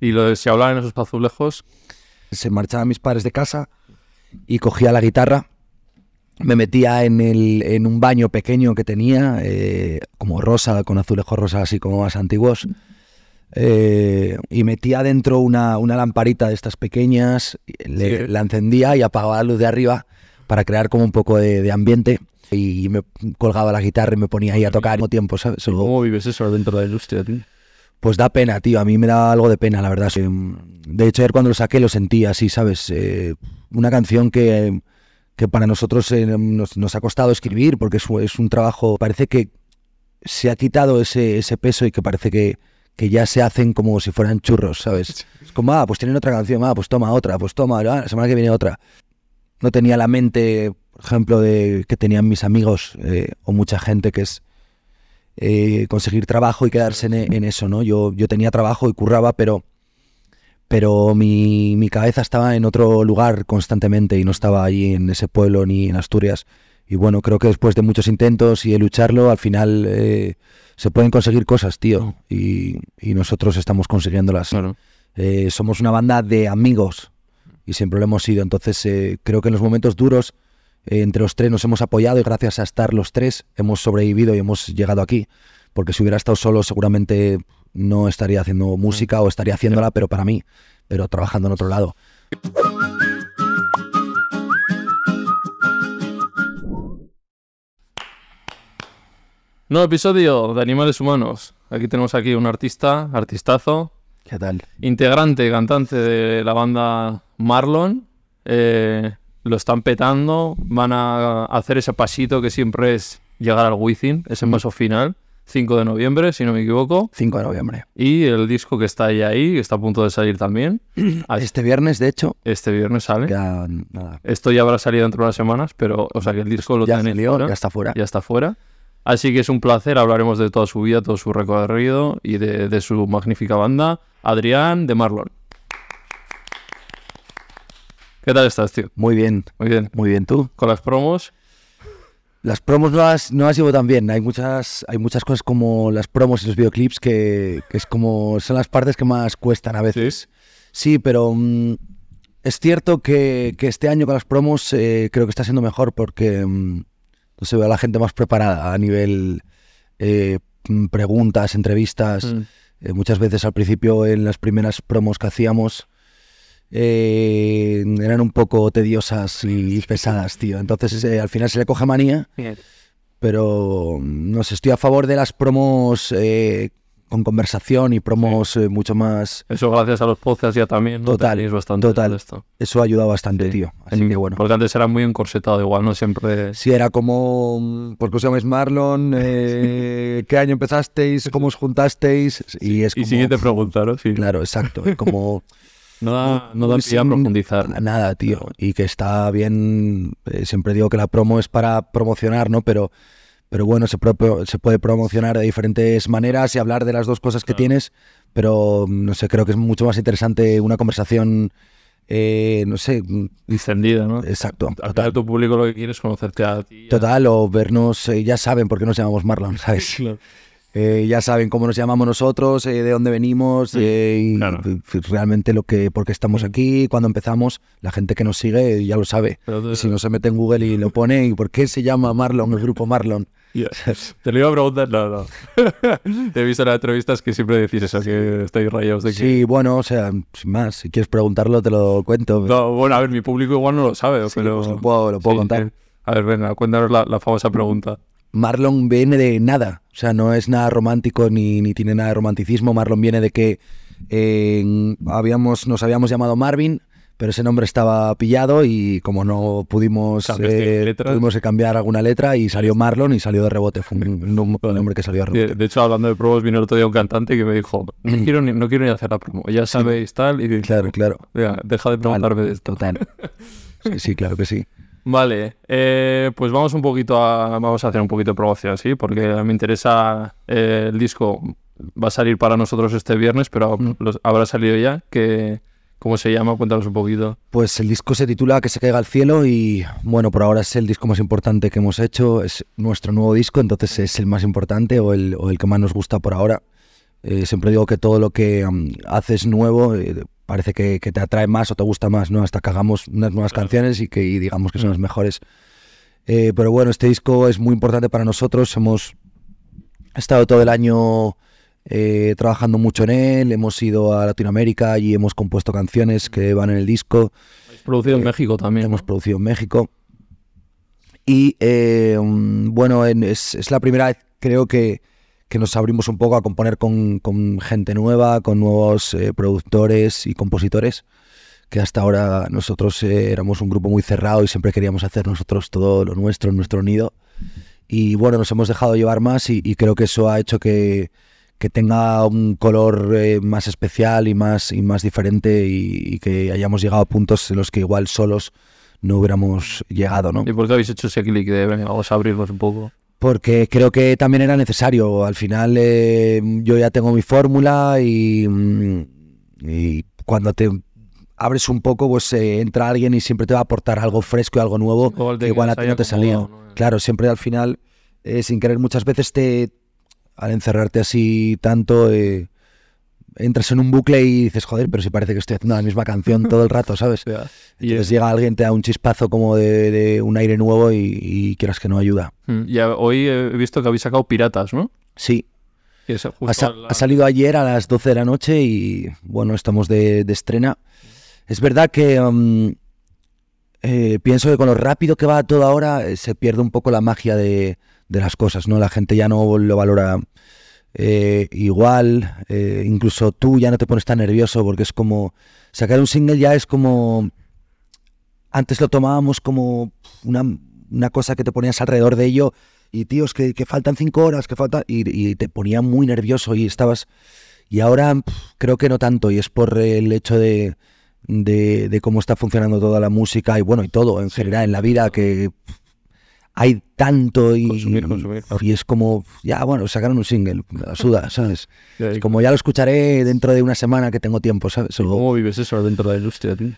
Y lo de si hablaban esos azulejos, se marchaban mis padres de casa y cogía la guitarra, me metía en, el, en un baño pequeño que tenía, eh, como rosa, con azulejos rosas así como más antiguos, eh, y metía dentro una, una lamparita de estas pequeñas, le- Sí. la encendía y apagaba la luz de arriba para crear como un poco de, de ambiente y me colgaba la guitarra y me ponía ahí a tocar al mismo tiempo, ¿cómo vives eso dentro de la industria, tío? Pues da pena, tío. A mí me da algo de pena, la verdad. Eh, De hecho, ayer cuando lo saqué lo sentí así, ¿sabes? Eh, una canción que, que para nosotros eh, nos, nos ha costado escribir porque es, es un trabajo, parece que se ha quitado ese, ese peso y que parece que, que ya se hacen como si fueran churros, ¿sabes? Es como, ah, pues tienen otra canción, ah, pues toma otra, pues toma, ah, la semana que viene otra. No tenía la mente, por ejemplo, de que tenían mis amigos eh, o mucha gente que es eh, conseguir trabajo y quedarse en, en eso, ¿no? Yo, yo tenía trabajo y curraba, pero, pero mi, mi cabeza estaba en otro lugar constantemente y no estaba allí en ese pueblo ni en Asturias. Y bueno, creo que después de muchos intentos y de lucharlo, al final eh, se pueden conseguir cosas, tío. Y, y nosotros estamos consiguiéndolas. Claro. Eh, somos una banda de amigos y siempre lo hemos sido. Entonces creo que en los momentos duros eh, entre los tres nos hemos apoyado y gracias a estar los tres hemos sobrevivido y hemos llegado aquí. Porque si hubiera estado solo seguramente no estaría haciendo música o estaría haciéndola, pero para mí, pero trabajando en otro lado. Nuevo episodio de Animales Humanos. Aquí tenemos aquí un artista, artistazo, ¿Qué tal? integrante, cantante de la banda Marlon. Eh, lo están petando, van a hacer ese pasito que siempre es llegar al Wizzing, ese paso final, 5 de noviembre, si no me equivoco. 5 de noviembre. Y el disco que está ahí, ahí, que está a punto de salir también. Este viernes, de hecho, Este viernes sale. ya, nada, Esto ya habrá salido dentro de unas semanas, pero, o sea, que el disco lo ya tenéis salió, fuera, ya está fuera. ya está fuera. Así que es un placer, hablaremos de toda su vida, todo su recorrido y de, de su magnífica banda, Adrián de Marlon. ¿Qué tal estás, tío? Muy bien, Muy bien. muy bien tú. Con las promos, Las promos no las, no las llevo tan bien. Hay muchas, hay muchas cosas como las promos y los videoclips que, que es como son las partes que más cuestan a veces. Sí, pero mm, es cierto que, que este año con las promos eh, creo que está siendo mejor porque mm, no sé, veo a la gente más preparada a nivel eh, preguntas, entrevistas. Mm. Eh, muchas veces al principio en las primeras promos que hacíamos eh, eran un poco tediosas y pesadas, tío. Entonces eh, al final se le coge manía, pero no sé, estoy a favor de las promos eh, con conversación y promos eh, mucho más... Eso gracias a los podcasts ya también, ¿no? Total, Tenéis bastante total. esto. Eso ha ayudado bastante, tío. Así En- que bueno. Porque antes era muy encorsetado igual, ¿no? Siempre... Si era como, mm, ¿por qué os llamáis Marlon? ¿Qué año empezasteis? ¿Cómo os juntasteis? Y es Y como... siguiente pregunta, ¿no? Sí. Claro, exacto. Como... No da, no da pie a profundizar. Nada, tío. Y que está bien. eh, siempre digo que la promo es para promocionar, ¿no? Pero, pero bueno, se, pro- se puede promocionar de diferentes maneras y hablar de las dos cosas que Claro. tienes. Pero no sé, creo que es mucho más interesante una conversación, eh, no sé, mm, Distendida, ¿no? exacto. Final Total, tu público lo que quiere es conocerte a ti. a- total, o vernos, eh, ya saben por qué nos llamamos Marlon, ¿sabes? Claro. Eh, ya saben cómo nos llamamos nosotros, eh, de dónde venimos, eh, y claro. f- realmente lo que, por qué estamos aquí, cuando empezamos, la gente que nos sigue eh, ya lo sabe. Si no se mete en Google y lo pone, ¿y por qué se llama Marlon, el grupo Marlon? Te lo iba a preguntar, no, no. Te he visto en las entrevistas que siempre decís eso, que estáis rayados de que... Sí, bueno, o sea, sin más, si quieres preguntarlo te lo cuento. No, bueno, a ver, mi público igual no lo sabe, Sí, pero... pues lo puedo, lo puedo Sí, contar. A ver, venga, cuéntanos la, la famosa pregunta. Marlon viene de nada, o sea, no es nada romántico ni, ni tiene nada de romanticismo. Marlon viene de que eh, habíamos, nos habíamos llamado Marvin, pero ese nombre estaba pillado y como no pudimos, eh, tuvimos que cambiar alguna letra y salió Marlon y salió de rebote. Fue un, un nom- un nombre que salió de rebote. De, hecho, hablando de promos, vino el otro día un cantante que me dijo, no quiero ni, no quiero ni hacer la promo, ya sabéis tal, y Claro, claro. deja de preguntarme de esto. Total. Sí, sí, claro que sí. Vale, eh, pues vamos un poquito a, vamos a hacer un poquito de promoción, ¿sí? Porque me interesa eh, el disco, va a salir para nosotros este viernes, pero Mm. los- habrá salido ya, que, ¿cómo se llama? Cuéntanos un poquito. Pues el disco se titula Que se caiga al cielo y bueno, por ahora es el disco más importante que hemos hecho, es nuestro nuevo disco, entonces es el más importante o el, o el que más nos gusta por ahora. Eh, siempre digo que todo lo que mm, haces nuevo eh, parece que, que te atrae más o te gusta más, ¿no? Hasta que hagamos unas nuevas canciones y que y digamos que son las mejores. Eh, pero bueno, este disco es muy importante para nosotros, hemos estado todo el año eh, trabajando mucho en él, hemos ido a Latinoamérica y hemos compuesto canciones que van en el disco Producido en Eh, México también. hemos ¿no? producido en México. Y eh, mm, bueno, en- es, es la primera vez creo que, que nos abrimos un poco a componer con, con gente nueva, con nuevos eh, productores y compositores, que hasta ahora nosotros eh, éramos un grupo muy cerrado y siempre queríamos hacer nosotros todo lo nuestro, nuestro nido. Y bueno, nos hemos dejado llevar más y, y creo que eso ha hecho que, que tenga un color eh, más especial y más, y más diferente y, y que hayamos llegado a puntos en los que igual solos no hubiéramos llegado, ¿no? ¿Y por qué habéis hecho ese clic de, venga, vamos a abrirnos un poco? Porque creo que también era necesario. Al final eh, yo ya tengo mi fórmula y, mm, y cuando te abres un poco, pues eh, entra alguien y siempre te va a aportar algo fresco y algo nuevo que igual a ti no te salía. Claro, siempre al final, eh, sin querer, muchas veces te, al encerrarte así tanto, eh, entras en un bucle y dices, joder, pero si parece que estoy haciendo la misma canción todo el rato, ¿sabes? Ya. Y, Entonces llega alguien, te da un chispazo como de, de un aire nuevo y, y quieras que no ayuda. Mm, y a- hoy he visto que habéis sacado Piratas, ¿no? Sí, ha, sa- la- ha salido ayer a las 12 de la noche y bueno, estamos de, de estrena. Es verdad que um, eh, pienso que con lo rápido que va todo ahora eh, se pierde un poco la magia de, de las cosas, ¿no? La gente ya no lo valora eh, igual, eh, incluso tú ya no te pones tan nervioso porque es como sacar un single ya es como antes lo tomábamos como una, una cosa que te ponías alrededor de ello y tíos que, que faltan cinco horas, que falta y, y te ponía muy nervioso y estabas y ahora creo que no tanto y es por el hecho de, de, de cómo está funcionando toda la música y bueno y todo en general en la vida que hay tanto y, Consumir, consumir, y es como ya bueno sacaron un single la suda sabes Es como ya lo escucharé dentro de una semana que tengo tiempo sabes O- ¿Cómo vives eso dentro de la industria, tío?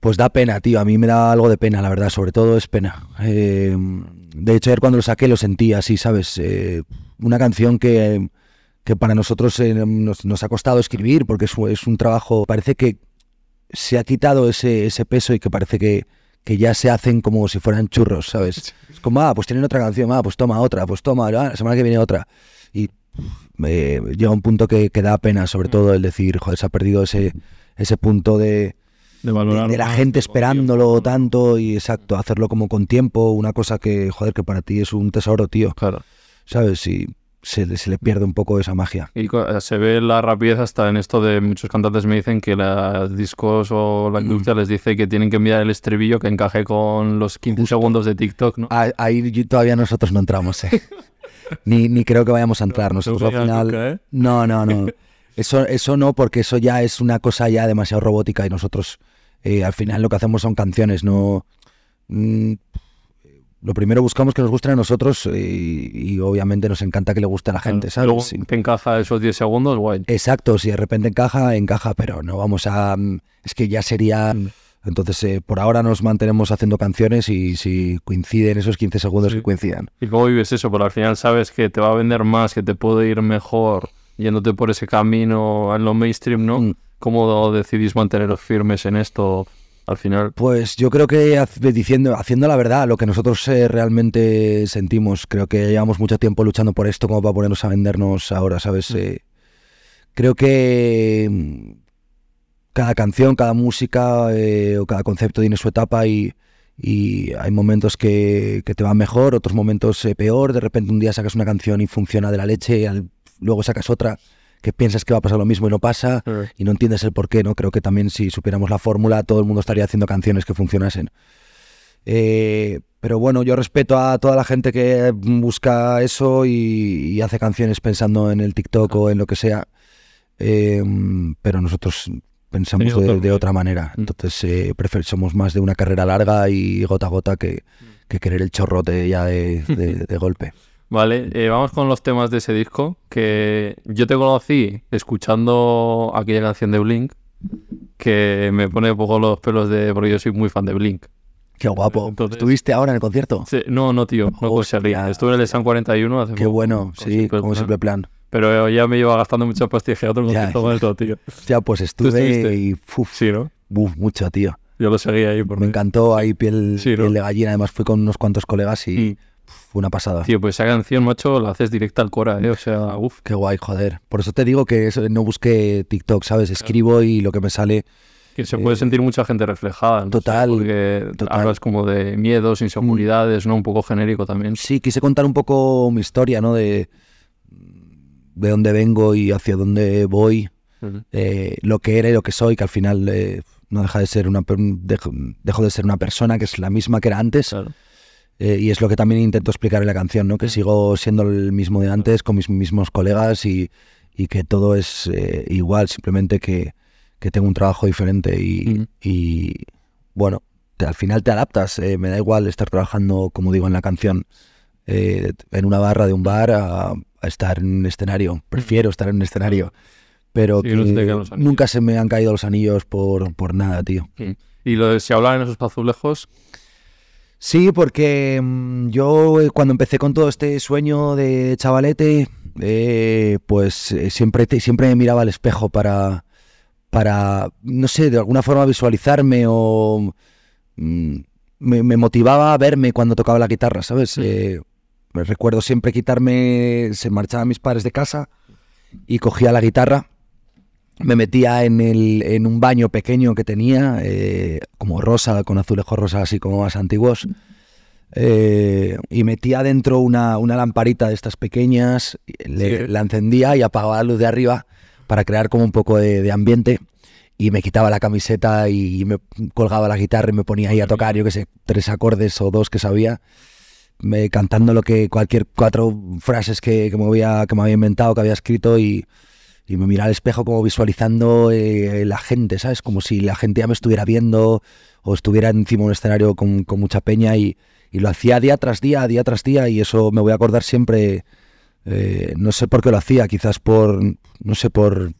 pues da pena, tío. A mí me da algo de pena, la verdad. Sobre todo es pena. Eh, de hecho, ayer cuando lo saqué lo sentí así, ¿sabes? Eh, una canción que, que para nosotros eh, nos, nos ha costado escribir porque es, es un trabajo... Parece que se ha quitado ese, ese peso y que parece que, que ya se hacen como si fueran churros, ¿sabes? Es como, ah, pues tienen otra canción, ah, pues toma otra, pues toma, ah, la semana que viene otra. Y eh, llega un punto que, que da pena, sobre todo el decir, joder, se ha perdido ese, ese punto de De valorar. de la gente esperándolo tanto y exacto, hacerlo como con tiempo, una cosa que, joder, que para ti es un tesoro, tío, Claro. ¿sabes? Y se, le- se le pierde un poco esa magia. Y co- se ve la rapidez hasta en esto de muchos cantantes me dicen que los discos o Mm. la industria les dice que tienen que enviar el estribillo que encaje con los 15 segundos de TikTok, ¿no? Ah, Ahí todavía nosotros no entramos, ¿eh? ni, ni creo que vayamos a entrar. Nosotros al final... nunca, ¿eh? No, no, no. Eso, eso no, porque eso ya es una cosa ya demasiado robótica y nosotros eh, al final lo que hacemos son canciones, no... mm, lo primero buscamos que nos gusten a nosotros eh, y, y obviamente nos encanta que le guste a la gente, ¿sabes? Luego Sí. te encaja esos 10 segundos, guay. Exacto, si de repente encaja, encaja, pero no vamos a... mm, Es que ya sería... Entonces, eh, por ahora nos mantenemos haciendo canciones y si coinciden esos 15 segundos Sí. que coincidan. ¿Y cómo vives eso? Pero al final sabes que te va a vender más, que te puede ir mejor yéndote por ese camino en lo mainstream, ¿no? Mm. ¿Cómo decidís manteneros firmes en esto al final? Pues yo creo que diciendo, haciendo la verdad, lo que nosotros eh, realmente sentimos, creo que llevamos mucho tiempo luchando por esto como para ponernos a vendernos ahora, ¿sabes? Eh, creo que mm, cada canción, cada música eh, o cada concepto tiene su etapa y, y hay momentos que, que te van mejor, otros momentos peor, de repente un día sacas una canción y funciona de la leche y al- luego sacas otra que piensas que va a pasar lo mismo y no pasa Eh. y no entiendes el por qué, ¿no? Creo que también si supiéramos la fórmula, todo el mundo estaría haciendo canciones que funcionasen. Eh, pero bueno, yo respeto a toda la gente que busca eso y, y hace canciones pensando en el TikTok o en lo que sea. Eh, pero nosotros pensamos de, otra manera. Mm. Entonces, eh, somos más de una carrera larga y gota a gota que, que querer el chorrote ya de, de- de golpe. Vale, eh, vamos con los temas de ese disco, que yo te conocí escuchando aquella canción de Blink, que me pone un poco los pelos de... porque yo soy muy fan de Blink. Qué guapo. Entonces- ¿Estuviste ahora en el concierto? Sí, no, no, tío, no conseguía. Estuve en el San 41 hace Qué poco, bueno, sí, como simple plan. Pero ya me iba gastando mucha pastilla otro concierto con esto, tío. Ya, pues estuve y uf, Sí, ¿no? uf, mucho, tío. Yo lo seguía ahí por Me encantó ahí piel, Sí, ¿no? piel de gallina. Además fui con unos cuantos colegas y Mm. Fue una pasada. Tío, pues esa canción, macho, la haces directa al Cora, ¿eh? O sea, uff. Qué guay, joder. Por eso te digo que no busqué TikTok, ¿sabes? Escribo y lo que me sale. Que se puede sentir mucha gente reflejada. no total, porque total. hablas como de miedos, inseguridades, ¿no? Un poco genérico también. Sí, quise contar un poco mi historia, ¿no? De, de dónde vengo y hacia dónde voy. Ujú. eh, lo que era y lo que soy, que al final eh, no deja de ser una dejo, dejo de ser una persona que es la misma que era antes. Claro. Eh, y es lo que también intento explicar en la canción, ¿no? Que sigo siendo el mismo de antes, con mis mismos colegas y, y que todo es eh, igual, simplemente que, que tengo un trabajo diferente y, y, bueno, te- al final te adaptas. eh, me da igual estar trabajando, como digo en la canción, eh, en una barra de un bar a, a estar en un escenario. Prefiero estar en un escenario. Pero Sí, que no nunca se me han caído los anillos por, por nada, tío. Y lo de si hablar en esos azulejos, Sí, porque mm, yo eh, cuando empecé con todo este sueño de chavalete, eh, pues eh, siempre, te- siempre me miraba al espejo para, para, no sé, de alguna forma visualizarme o mm, me, me motivaba a verme cuando tocaba la guitarra, ¿sabes? Eh, me recuerdo siempre quitarme, se marchaban mis padres de casa y cogía la guitarra me metía en, el, en un baño pequeño que tenía, eh, como rosa, con azulejos rosas así como más antiguos, eh, y metía dentro una, una lamparita de estas pequeñas, le- Sí. la encendía y apagaba la luz de arriba para crear como un poco de, de ambiente. Y me quitaba la camiseta y me colgaba la guitarra y me ponía ahí a tocar, yo qué sé, tres acordes o dos que sabía, me, cantando lo que cualquier cuatro frases que, que me había, que me había inventado, que había escrito y, y me miraba al espejo como visualizando eh, la gente, ¿sabes? Como si la gente ya me estuviera viendo o estuviera encima de un escenario con, con mucha peña y, y lo hacía día tras día, día tras día y eso me voy a acordar siempre, eh, no sé por qué lo hacía, quizás por, no sé, por...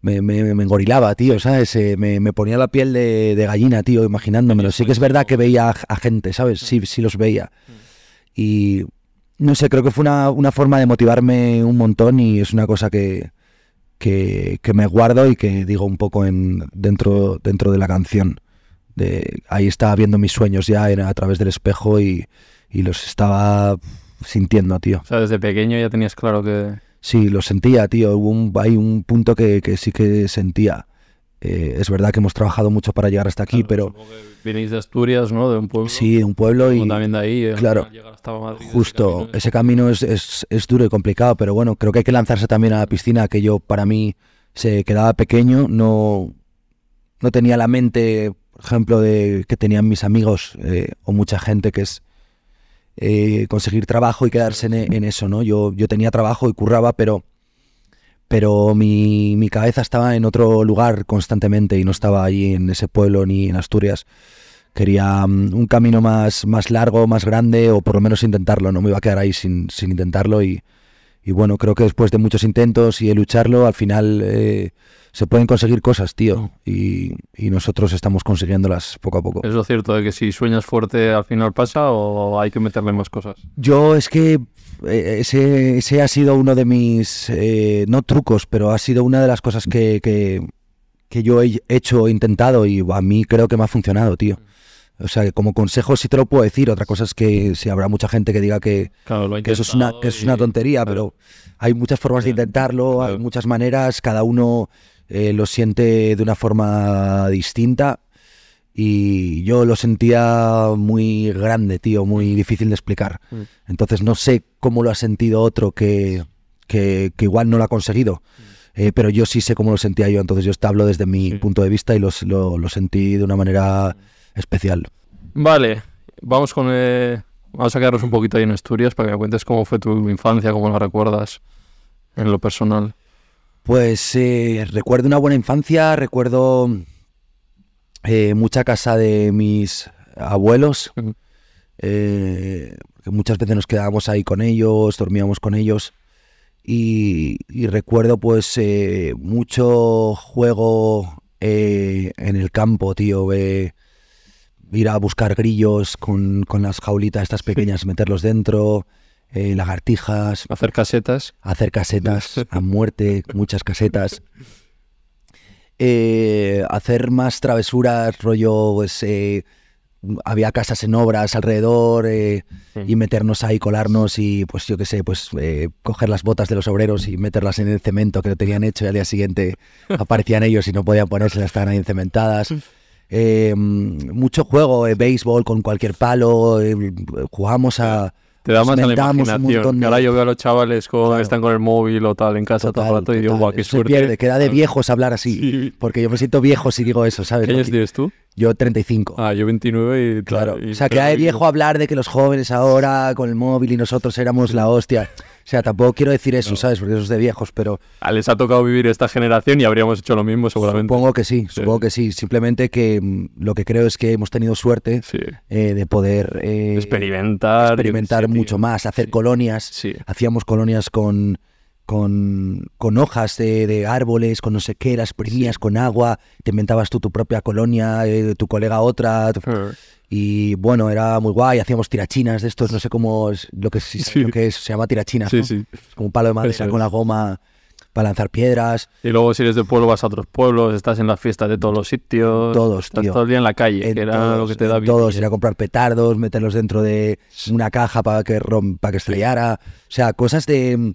Me, me, me engorilaba, tío, ¿sabes? Eh, me, me ponía la piel de, de gallina, tío, imaginándomelo. Sí que es verdad que veía a, a gente, ¿sabes? Sí, sí los veía. Y no sé, creo que fue una, una forma de motivarme un montón y es una cosa que, que, que me guardo y que digo un poco en, dentro, dentro de la canción. De, ahí estaba viendo mis sueños ya era a través del espejo y, y los estaba sintiendo, tío. o sea, desde pequeño ya tenías claro que... Sí, lo sentía, tío. Hubo un, hay un punto que, que sí que sentía. Eh, es verdad que hemos trabajado mucho para llegar hasta aquí, Claro, pero Venís de Asturias, ¿no? De un pueblo. sí, un pueblo y también de ahí. eh, claro, hasta Madrid, ese justo, camino, ese camino es, es, es duro y complicado, pero bueno, creo que hay que lanzarse también a la piscina, que yo para mí se quedaba pequeño, no, no tenía la mente, por ejemplo, de que tenían mis amigos eh, o mucha gente que es eh, conseguir trabajo y quedarse en, en eso, ¿no? Yo, yo tenía trabajo y curraba, pero, pero mi, mi cabeza estaba en otro lugar constantemente y no estaba allí en ese pueblo ni en Asturias. Quería mm, un camino más, más largo, más grande, o por lo menos intentarlo. No me iba a quedar ahí sin, sin intentarlo. Y, y bueno, creo que después de muchos intentos y de lucharlo, al final eh, se pueden conseguir cosas, tío. Y, y nosotros estamos consiguiéndolas poco a poco. ¿Es lo cierto de que si sueñas fuerte al final pasa o hay que meterle más cosas? Yo es que eh, ese, ese ha sido uno de mis, eh, no trucos, pero ha sido una de las cosas que, que, que yo he hecho, he intentado y a mí creo que me ha funcionado, tío. O sea, como consejo sí te lo puedo decir. Otra cosa es que si habrá mucha gente que diga que, Claro, eso es una, que eso es una tontería, claro. pero hay muchas formas de Claro, intentarlo, hay muchas maneras, cada uno eh, lo siente de una forma distinta y yo lo sentía muy grande, tío, muy difícil de explicar. Mm. Entonces no sé cómo lo ha sentido otro que, que, que igual no lo ha conseguido. Eh, pero yo sí sé cómo lo sentía yo, entonces yo te hablo desde mi Sí. punto de vista y los- lo, lo sentí de una manera especial. Vale, vamos con... eh, Vamos a quedarnos un poquito ahí en Asturias para que me cuentes cómo fue tu infancia, cómo la recuerdas en lo personal. Pues eh, recuerdo una buena infancia, recuerdo eh, mucha casa de mis abuelos, eh, muchas veces nos quedábamos ahí con ellos, dormíamos con ellos. Y, y recuerdo pues mucho juego en el campo, tío. Ir a buscar grillos con, con las jaulitas estas pequeñas, meterlos dentro, eh, lagartijas, Hacer casetas. hacer casetas a muerte, muchas casetas. Eh, hacer más travesuras, rollo, pues eh, había casas en obras alrededor eh, y meternos ahí, colarnos y pues yo qué sé, pues eh, coger las botas de los obreros y meterlas en el cemento que lo tenían hecho y al día siguiente aparecían ellos y no podían ponérselas, estaban ahí encementadas. Eh, mucho juego, eh, béisbol con cualquier palo, eh, jugamos a... Te da más a la inventábamos un montón imaginación. de- ahora yo veo a los chavales con, Claro. están con el móvil o tal en casa todo el rato y digo, total, guau, qué se suerte. pierde, queda de viejos hablar así. Sí. Porque yo me siento viejo si digo eso, ¿sabes? ¿Qué años tienes tú? Yo 35. Ah, yo 29 y claro. y- o sea, queda de viejo hablar de que los jóvenes ahora con el móvil y nosotros éramos la hostia. O sea, tampoco quiero decir eso, ¿sabes? Porque eso es de viejos, pero les ha tocado vivir esta generación y habríamos hecho lo mismo seguramente. supongo que sí, supongo que sí. Simplemente que mm, lo que creo es que hemos tenido suerte Sí. eh, de poder eh, Experimentar. experimentar mucho más, hacer colonias. Sí. Hacíamos colonias con, con, con hojas de, de árboles, con no sé qué, las exprimías con agua, te inventabas tú tu propia colonia, eh, tu colega otra. tu- Ah, Y bueno, era muy guay, hacíamos tirachinas de estos, no sé cómo es lo que, sí, lo que es, se llama tirachinas, Sí, ¿no? sí. Es como un palo de madera Eso con la goma para lanzar piedras. Y luego si eres de pueblo vas a otros pueblos, estás en las fiestas de todos los sitios. Todos, Estás tío. todo el día en la calle, En que era todos, lo que te da vida. todos, ir a comprar petardos, meterlos dentro de una caja para que, para que estrellara. O sea, cosas de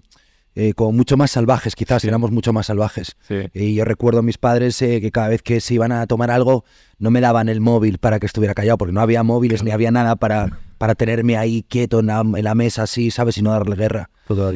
eh, como mucho más salvajes, quizás, Sí. éramos mucho más salvajes. Sí. Y yo recuerdo a mis padres eh, que cada vez que se iban a tomar algo, no me daban el móvil para que estuviera callado, porque no había móviles ni había nada para, para tenerme ahí quieto en la, en la mesa, así, ¿sabes? Y no darle guerra.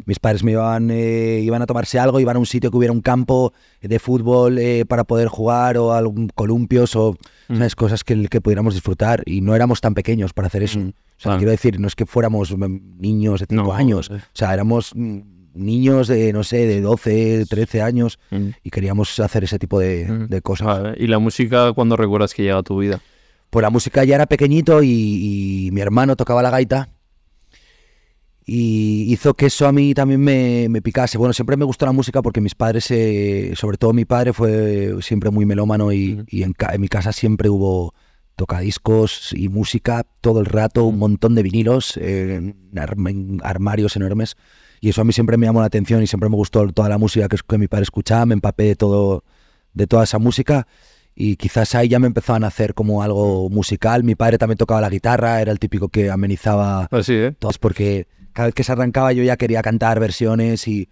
Mis padres me iban, eh, iban a tomarse algo, iban a un sitio que hubiera un campo de fútbol eh, para poder jugar o algún columpios o ¿sabes? cosas que, que pudiéramos disfrutar. Y no éramos tan pequeños para hacer eso. Mm, O sea, claro. quiero decir, no es que fuéramos mm, niños de 5 No, años. eh. O sea, éramos mm, niños de, no sé, de 12, 13 años Mm. y queríamos hacer ese tipo de, Mm. de cosas. ¿Y la música cuando recuerdas que llega a tu vida? Pues la música ya era pequeñito y, y mi hermano tocaba la gaita y hizo que eso a mí también me, me picase. Bueno, siempre me gustó la música porque mis padres, eh, sobre todo mi padre, fue siempre muy melómano y, Ujú. y en, en mi casa siempre hubo tocadiscos y música todo el rato, un montón de vinilos, eh, arm- armarios enormes. Y eso a mí siempre me llamó la atención y siempre me gustó toda la música que, mi padre escuchaba, me empapé de, todo, de toda esa música y quizás ahí ya me empezó a nacer como algo musical. Mi padre también tocaba la guitarra, era el típico que amenizaba Así, ¿eh? todas porque cada vez que se arrancaba yo ya quería cantar versiones y,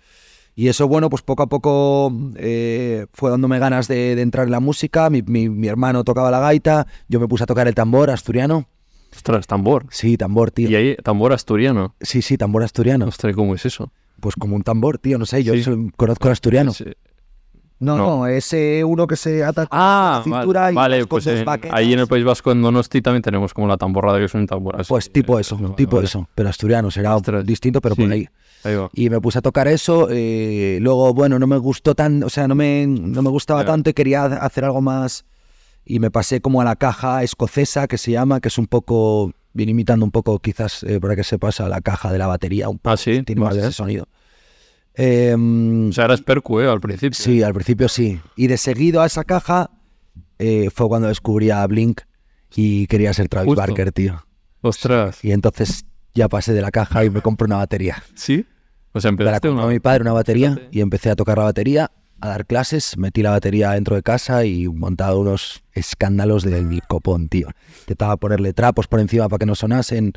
y eso, bueno, pues poco a poco eh, fue dándome ganas de, de entrar en la música. Mi, mi- mi hermano tocaba la gaita, yo me puse a tocar el tambor asturiano. Ostras, tambor. Sí, tambor, tío. Y ahí, tambor asturiano. Sí, sí, tambor asturiano. Ostras, ¿cómo es eso? Pues como un tambor, tío, no sé, yo Sí. solo conozco el asturiano. Sí. No, No. no, es eh, uno que se ata Ah, la cintura vale, y vale, con pues en- ahí en el País Vasco, en Donosti, también tenemos como la tamborrada, que es un tambor así. Pues tipo eso, tipo vale. eso, pero asturiano, será Ostras. distinto, pero Sí. por ahí. Ahí va. Y me puse a tocar eso, eh, luego, bueno, no me gustó tan, o sea, no me, no me gustaba tanto y quería hacer algo más, y me pasé como a la caja escocesa, que se llama, que es un poco, viene imitando un poco, quizás, eh, para que se pasa, la caja de la batería, un poco, Ah, sí, tiene más vale. ese sonido. Em, O sea, eras percu, ¿eh? Al principio. Sí, al principio sí. Y de seguido a esa caja eh, fue cuando descubrí a Blink y quería ser Travis Justo. Barker, tío. Ostras. Y entonces ya pasé de la caja y me compré una batería. ¿Sí? O sea, Me la empezaste compró una... mi padre una batería Fíjate. y empecé a tocar la batería, a dar clases, metí la batería dentro de casa y montaba unos escándalos del copón, tío. Intentaba ponerle trapos por encima para que no sonasen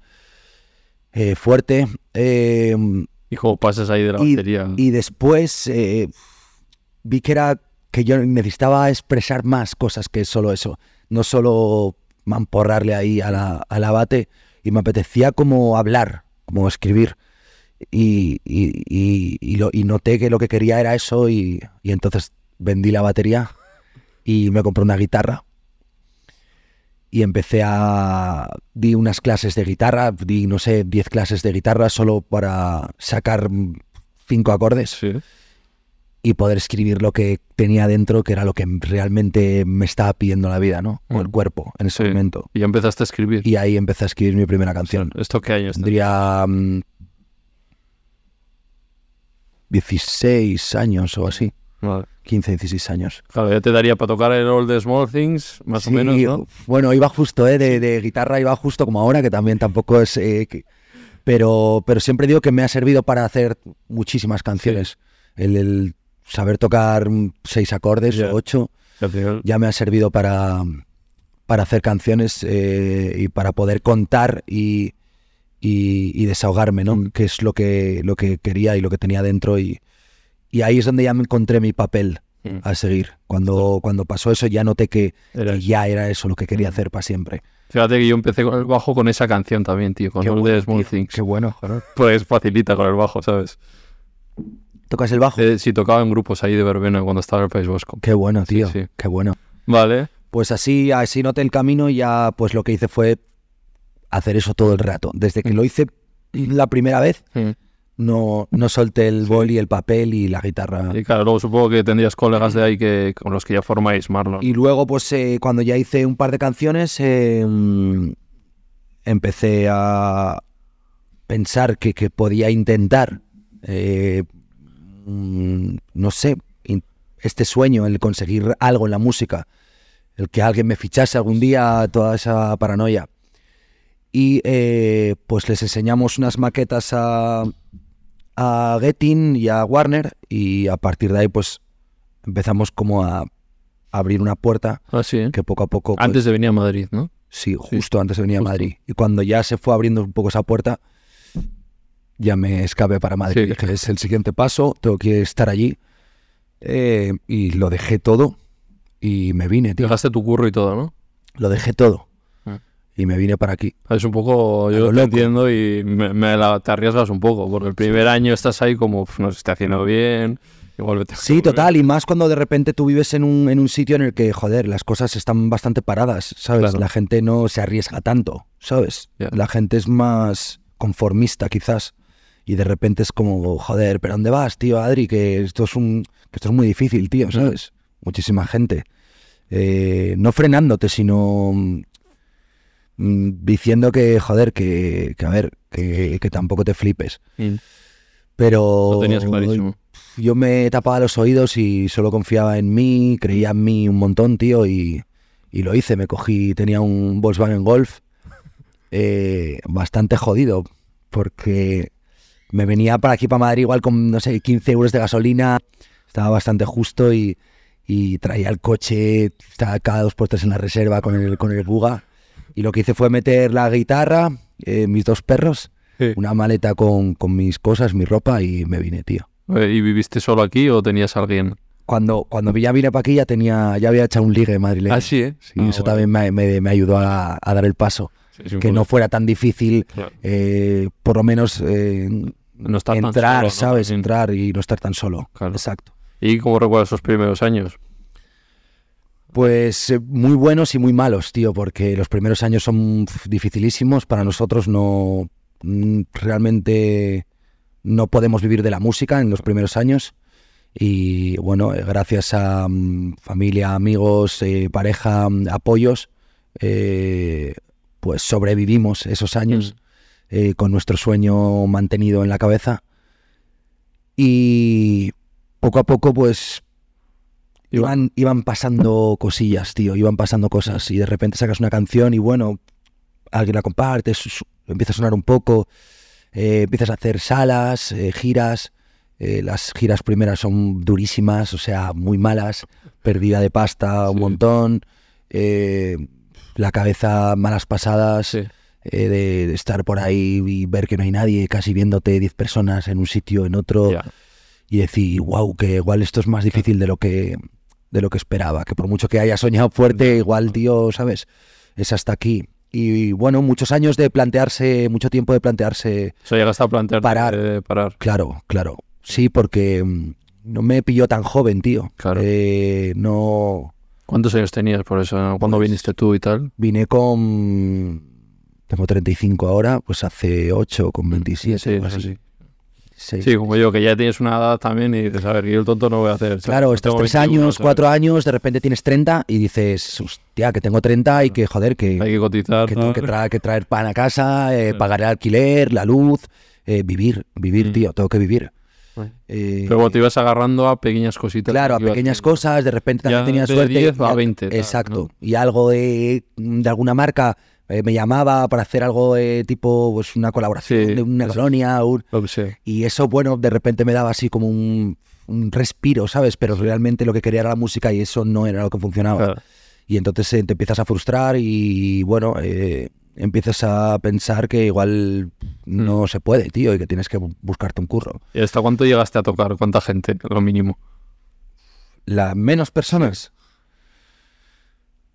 eh, fuerte. eh, Y como pasas ahí de la y, batería. y después eh, vi que era que yo necesitaba expresar más cosas que solo eso, no solo mamporrarle ahí a la, a la bate y me apetecía como hablar, como escribir. Y, y- y- y lo- y noté que lo que quería era eso y, y entonces vendí la batería y me compré una guitarra y empecé a... di unas clases de guitarra, di, no sé, 10 clases de guitarra solo para sacar cinco acordes Sí. y poder escribir lo que tenía dentro, que era lo que realmente me estaba pidiendo la vida, ¿no? O el Mm. cuerpo en ese Sí. momento. Y empezaste a escribir. Y ahí empecé a escribir mi primera canción. ¿Esto qué año? Tendría mm, 16 años o así, Vale. 15, 16 años. Claro, ya te daría para tocar el All the Small Things, más o menos, ¿no? Bueno, iba justo, ¿eh? De, de guitarra iba justo como ahora, que también tampoco es... eh, que- pero, pero siempre digo que me ha servido para hacer muchísimas canciones. El, el saber tocar seis acordes o ocho ya me ha servido para, para hacer canciones eh, y para poder contar y, y, y desahogarme, ¿no? Mm. Que es lo que, lo que quería y lo que tenía dentro y, y ahí es donde ya me encontré mi papel Mm. a seguir. Cuando, cuando pasó eso ya noté que, Era que eso. ya era eso lo que quería Mm. hacer para siempre. Fíjate que yo empecé con el bajo con esa canción también, tío, con Qué All bueno, the Small tío, Things. Qué bueno, joder. Pues facilita con el bajo, ¿sabes? ¿Tocas el bajo? Eh, sí, tocaba en grupos ahí de verbena cuando estaba en el País Vasco. Qué bueno, Sí, tío. sí. Qué bueno. Vale. Pues así, así noté el camino y ya pues lo que hice fue hacer eso todo el rato. Desde que lo hice la primera vez, Mm. no, no solté el boli, el papel y la guitarra. Y claro, luego supongo que tendrías colegas de ahí que con los que ya formáis Marlon. Y luego, pues eh, cuando ya hice un par de canciones, eh, mm, empecé a pensar que, que podía intentar, eh, mm, no sé, este sueño, el conseguir algo en la música, el que alguien me fichase algún día, toda esa paranoia. Y eh, pues les enseñamos unas maquetas a, a Getting y a Warner y a partir de ahí pues empezamos como a abrir una puerta Ah, sí, ¿eh? que poco a poco... pues, Antes de venir a Madrid, ¿no? Sí, justo antes de venir a. Madrid. Y cuando ya se fue abriendo un poco esa puerta, ya me escapé para Madrid. Sí. Dije, es el siguiente paso, tengo que estar allí. Eh, y lo dejé todo y me vine, tío. Dejaste tu curro y todo, ¿no? Lo dejé todo. Y me vine para aquí. Es un poco, yo lo loco. entiendo y me, me la- te arriesgas un poco, porque el primer año estás ahí como, "Uf, no se está haciendo bien, igual Sí, volver". total, y más cuando de repente tú vives en un, en un sitio en el que, joder, las cosas están bastante paradas, ¿sabes? Claro. La gente no se arriesga tanto, ¿sabes? La gente es más conformista, quizás. Y de repente es como, joder, ¿pero dónde vas, tío, Adri? Que esto es, un, que esto es muy difícil, tío, ¿sabes? Muchísima gente. Eh, no frenándote, sino diciendo que, joder, que, que a ver, que, que tampoco te flipes. Mm, Pero Lo tenías clarísimo. yo me tapaba los oídos y solo confiaba en mí, creía en mí un montón, tío, y, y lo hice. Me cogí, tenía un Volkswagen Golf eh, bastante jodido, porque me venía para aquí, para Madrid, igual con, no sé, 15 euros de gasolina, estaba bastante justo y, y traía el coche, estaba cada dos por tres en la reserva con el, con el Buga. Y lo que hice fue meter la guitarra, eh, mis dos perros, Sí. una maleta con, con mis cosas, mi ropa y me vine, tío. ¿Y viviste solo aquí o tenías alguien? Cuando, cuando ya vine para aquí ya tenía, ya había echado un ligue madrileño. Ah, sí, ¿eh? Sí, Ah, eso bueno. también me, me- me ayudó a, a dar el paso. Sí, que no fuera tan difícil, Claro. eh, por lo menos eh, No estar tan entrar, solo, ¿no? ¿sabes? Entrar y no estar tan solo. Claro. Exacto. ¿Y cómo recuerdas esos primeros años? Pues eh, muy buenos y muy malos, tío, porque los primeros años son dificilísimos. Para nosotros no mm, realmente no podemos vivir de la música en los primeros años. Y bueno, eh, gracias a mm, familia, amigos, eh, pareja, mm, apoyos, eh, pues sobrevivimos esos años con nuestro sueño mantenido en la cabeza. Y poco a poco, pues Iban, iban pasando cosillas, tío, iban pasando cosas y de repente sacas una canción y bueno, alguien la comparte, empieza a sonar un poco, eh, empiezas a hacer salas, eh, giras, eh, las giras primeras son durísimas, o sea, muy malas, pérdida de pasta un montón, la cabeza malas pasadas, Sí. de, de estar por ahí y ver que no hay nadie, casi viéndote 10 personas en un sitio, en otro y decir, wow, que igual esto es más difícil de lo que de lo que esperaba, que por mucho que haya soñado fuerte, igual, tío, ¿sabes? Es hasta aquí. y bueno, muchos años de plantearse, mucho tiempo de plantearse. O sea, llegaste a plantear Parar. parar. Claro, claro. Sí, porque mm, no me pilló tan joven, tío. Claro. Eh, no. ¿Cuántos años tenías por eso? ¿Cuándo Pues- viniste tú y tal? Vine con. Tengo 35 ahora, pues hace 8, con 27. Sí, algo eso así. sí. Sí. Sí, como yo, que ya tienes una edad también y dices, a ver, que yo el tonto no voy a hacer. Claro, estás Tengo 3 21, años, ¿sabes? 4 años, de repente tienes 30 y dices, hostia, que tengo 30 y que, joder, que, Hay que cotizar. que tengo que, traer, que traer pan a casa, eh, pagar el alquiler, la luz, eh, vivir, vivir, Mm. tío, tengo que vivir. Eh, Pero bueno, te ibas agarrando a pequeñas cositas. Claro, a pequeñas cosas, de repente también Ya tenía de suerte. 10 a y- 20, tal, Exacto. ¿no? Y algo de, de alguna marca eh, me llamaba para hacer algo de tipo, pues una colaboración Sí, de una eso. colonia. un- y eso, bueno, de repente me daba así como un, un respiro, ¿sabes? Pero realmente lo que quería era la música y eso no era lo que funcionaba. Claro. Y entonces eh, te empiezas a frustrar y, bueno, eh, empiezas a pensar que igual Mm. no se puede, tío, y que tienes que bu- buscarte un curro. ¿Y hasta cuánto llegaste a tocar? ¿Cuánta gente? Lo mínimo. ¿La menos personas?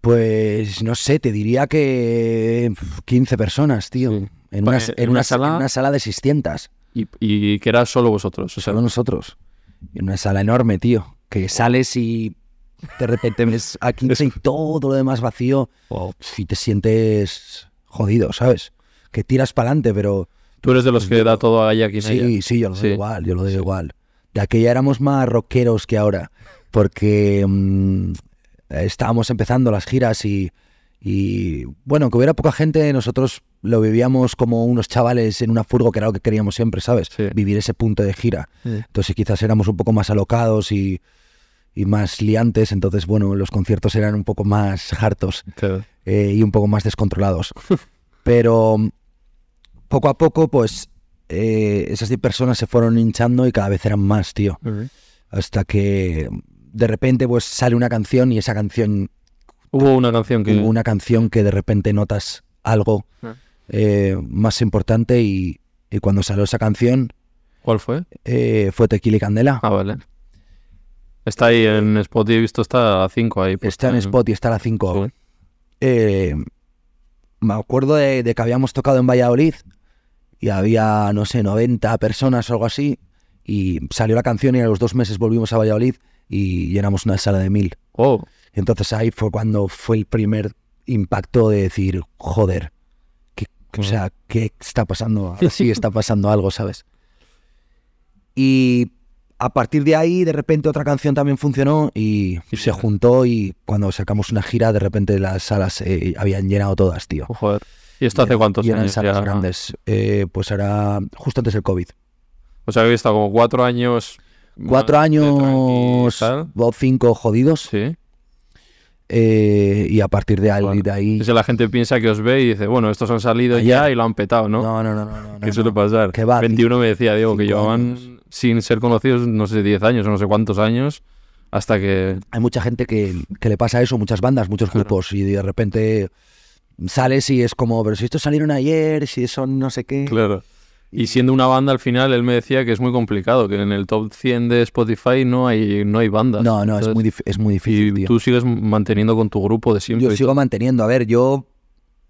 Pues no sé, te diría que pf, 15 personas, tío. Sí. En, una, Vale, en, en una, sala- en una sala de 600, Y, y que era solo vosotros. O sea, solo nosotros. En una sala enorme, tío. Que sales y de repente ves a 15 y todo lo demás vacío wow. y te sientes jodido, ¿sabes? Que tiras para adelante, pero Tú eres de los que da todo a aquí Sí, sí, yo lo Sí. doy igual, yo lo doy igual. De aquella éramos más rockeros que ahora, porque mm, estábamos empezando las giras y, y, bueno, que hubiera poca gente, nosotros lo vivíamos como unos chavales en una furgo, que era lo que queríamos siempre, ¿sabes? Sí. Vivir ese punto de gira. Sí. Entonces quizás éramos un poco más alocados y, y más liantes, entonces bueno, los conciertos eran un poco más hartos Claro. eh, y un poco más descontrolados. Pero poco a poco, pues eh, esas 10 personas se fueron hinchando y cada vez eran más, tío. Hasta que de repente pues sale una canción y esa canción, Hubo una canción que... hubo una canción que de repente notas algo Ah. eh, más importante y, y cuando salió esa canción ¿Cuál fue? eh, fue Tequila y Candela. Ah, vale. Está ahí en Spotify, he visto está a 5 ahí. puesta, Está en. Spot y está a la 5. Sí. eh, me acuerdo de, de que habíamos tocado en Valladolid y había, no sé, 90 personas o algo así. Y salió la canción y a los dos meses volvimos a Valladolid y llenamos una sala de mil. Oh, Entonces ahí fue cuando fue el primer impacto de decir, joder, ¿qué, o sea, ¿qué está pasando? Ahora sí está pasando algo, ¿sabes? Y a partir de ahí, de repente otra canción también funcionó y se juntó y cuando sacamos una gira, de repente las salas eh, habían llenado todas, tío. joder. ¿Y esto hace cuántos y eran años? salas ya? grandes. Eh, pues era justo antes del COVID. O sea, habéis estado como cuatro años... Cuatro años o cinco jodidos. Sí. eh, y a partir de ahí, Bueno, de ahí Entonces la gente piensa que os ve y dice, bueno, estos han salido Ayer. ya y lo han petado, ¿no? No, no, no, no. no, ¿Qué suele no. pasar? Que va, 21 me decía Diego que llevaban años. sin ser conocidos, no sé, 10 años o no sé cuántos años, hasta que... Hay mucha gente que, que le pasa eso, muchas bandas, muchos Claro. grupos, y de repente sales y es como, pero si estos salieron ayer, si son no sé qué. Claro. Y siendo una banda, al final, él me decía que es muy complicado, que en el top 100 de Spotify no hay, no hay bandas. No, no, es Entonces, muy, dif- es muy difícil, Y tío. tú sigues manteniendo con tu grupo de siempre. Yo sigo manteniendo. A ver, yo.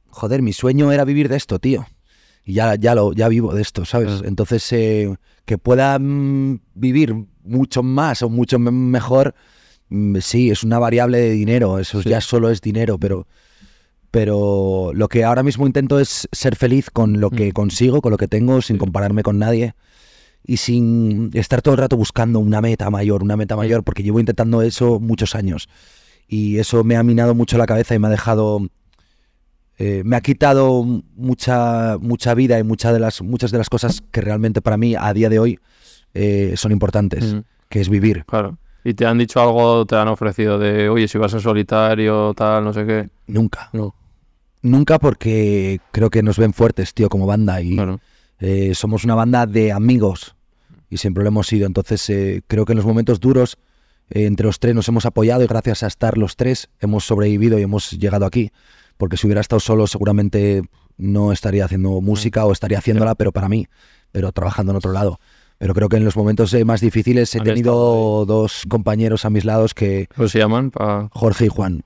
Joder, mi sueño era vivir de esto, tío. Y ya, ya, lo, ya vivo de esto, ¿sabes? Entonces, eh, que pueda mm, vivir mucho más o mucho me- mejor, mm, sí, es una variable de dinero. Eso Sí. ya solo es dinero, pero. Pero lo que ahora mismo intento es ser feliz con lo que Mm. consigo, con lo que tengo, sin compararme con nadie y sin estar todo el rato buscando una meta mayor, una meta mayor, porque llevo intentando eso muchos años. Y eso me ha minado mucho la cabeza y me ha dejado. eh, me ha quitado mucha, mucha vida y mucha de las, muchas de las cosas que realmente para mí a día de hoy eh, son importantes, Mm, que es vivir. claro. ¿Y te han dicho algo, te han ofrecido de, oye, si vas en solitario, tal, no sé qué? Nunca. No. Nunca porque creo que nos ven fuertes, tío, como banda. Y Claro. eh, somos una banda de amigos y siempre lo hemos sido. Entonces eh, creo que en los momentos duros eh, entre los tres nos hemos apoyado y gracias a estar los tres hemos sobrevivido y hemos llegado aquí. Porque si hubiera estado solo seguramente no estaría haciendo música o estaría haciéndola, pero para mí, pero trabajando en otro lado. Pero creo que en los momentos más difíciles he tenido dos compañeros a mis lados que, ¿Cómo se llaman? Pa... Jorge y Juan.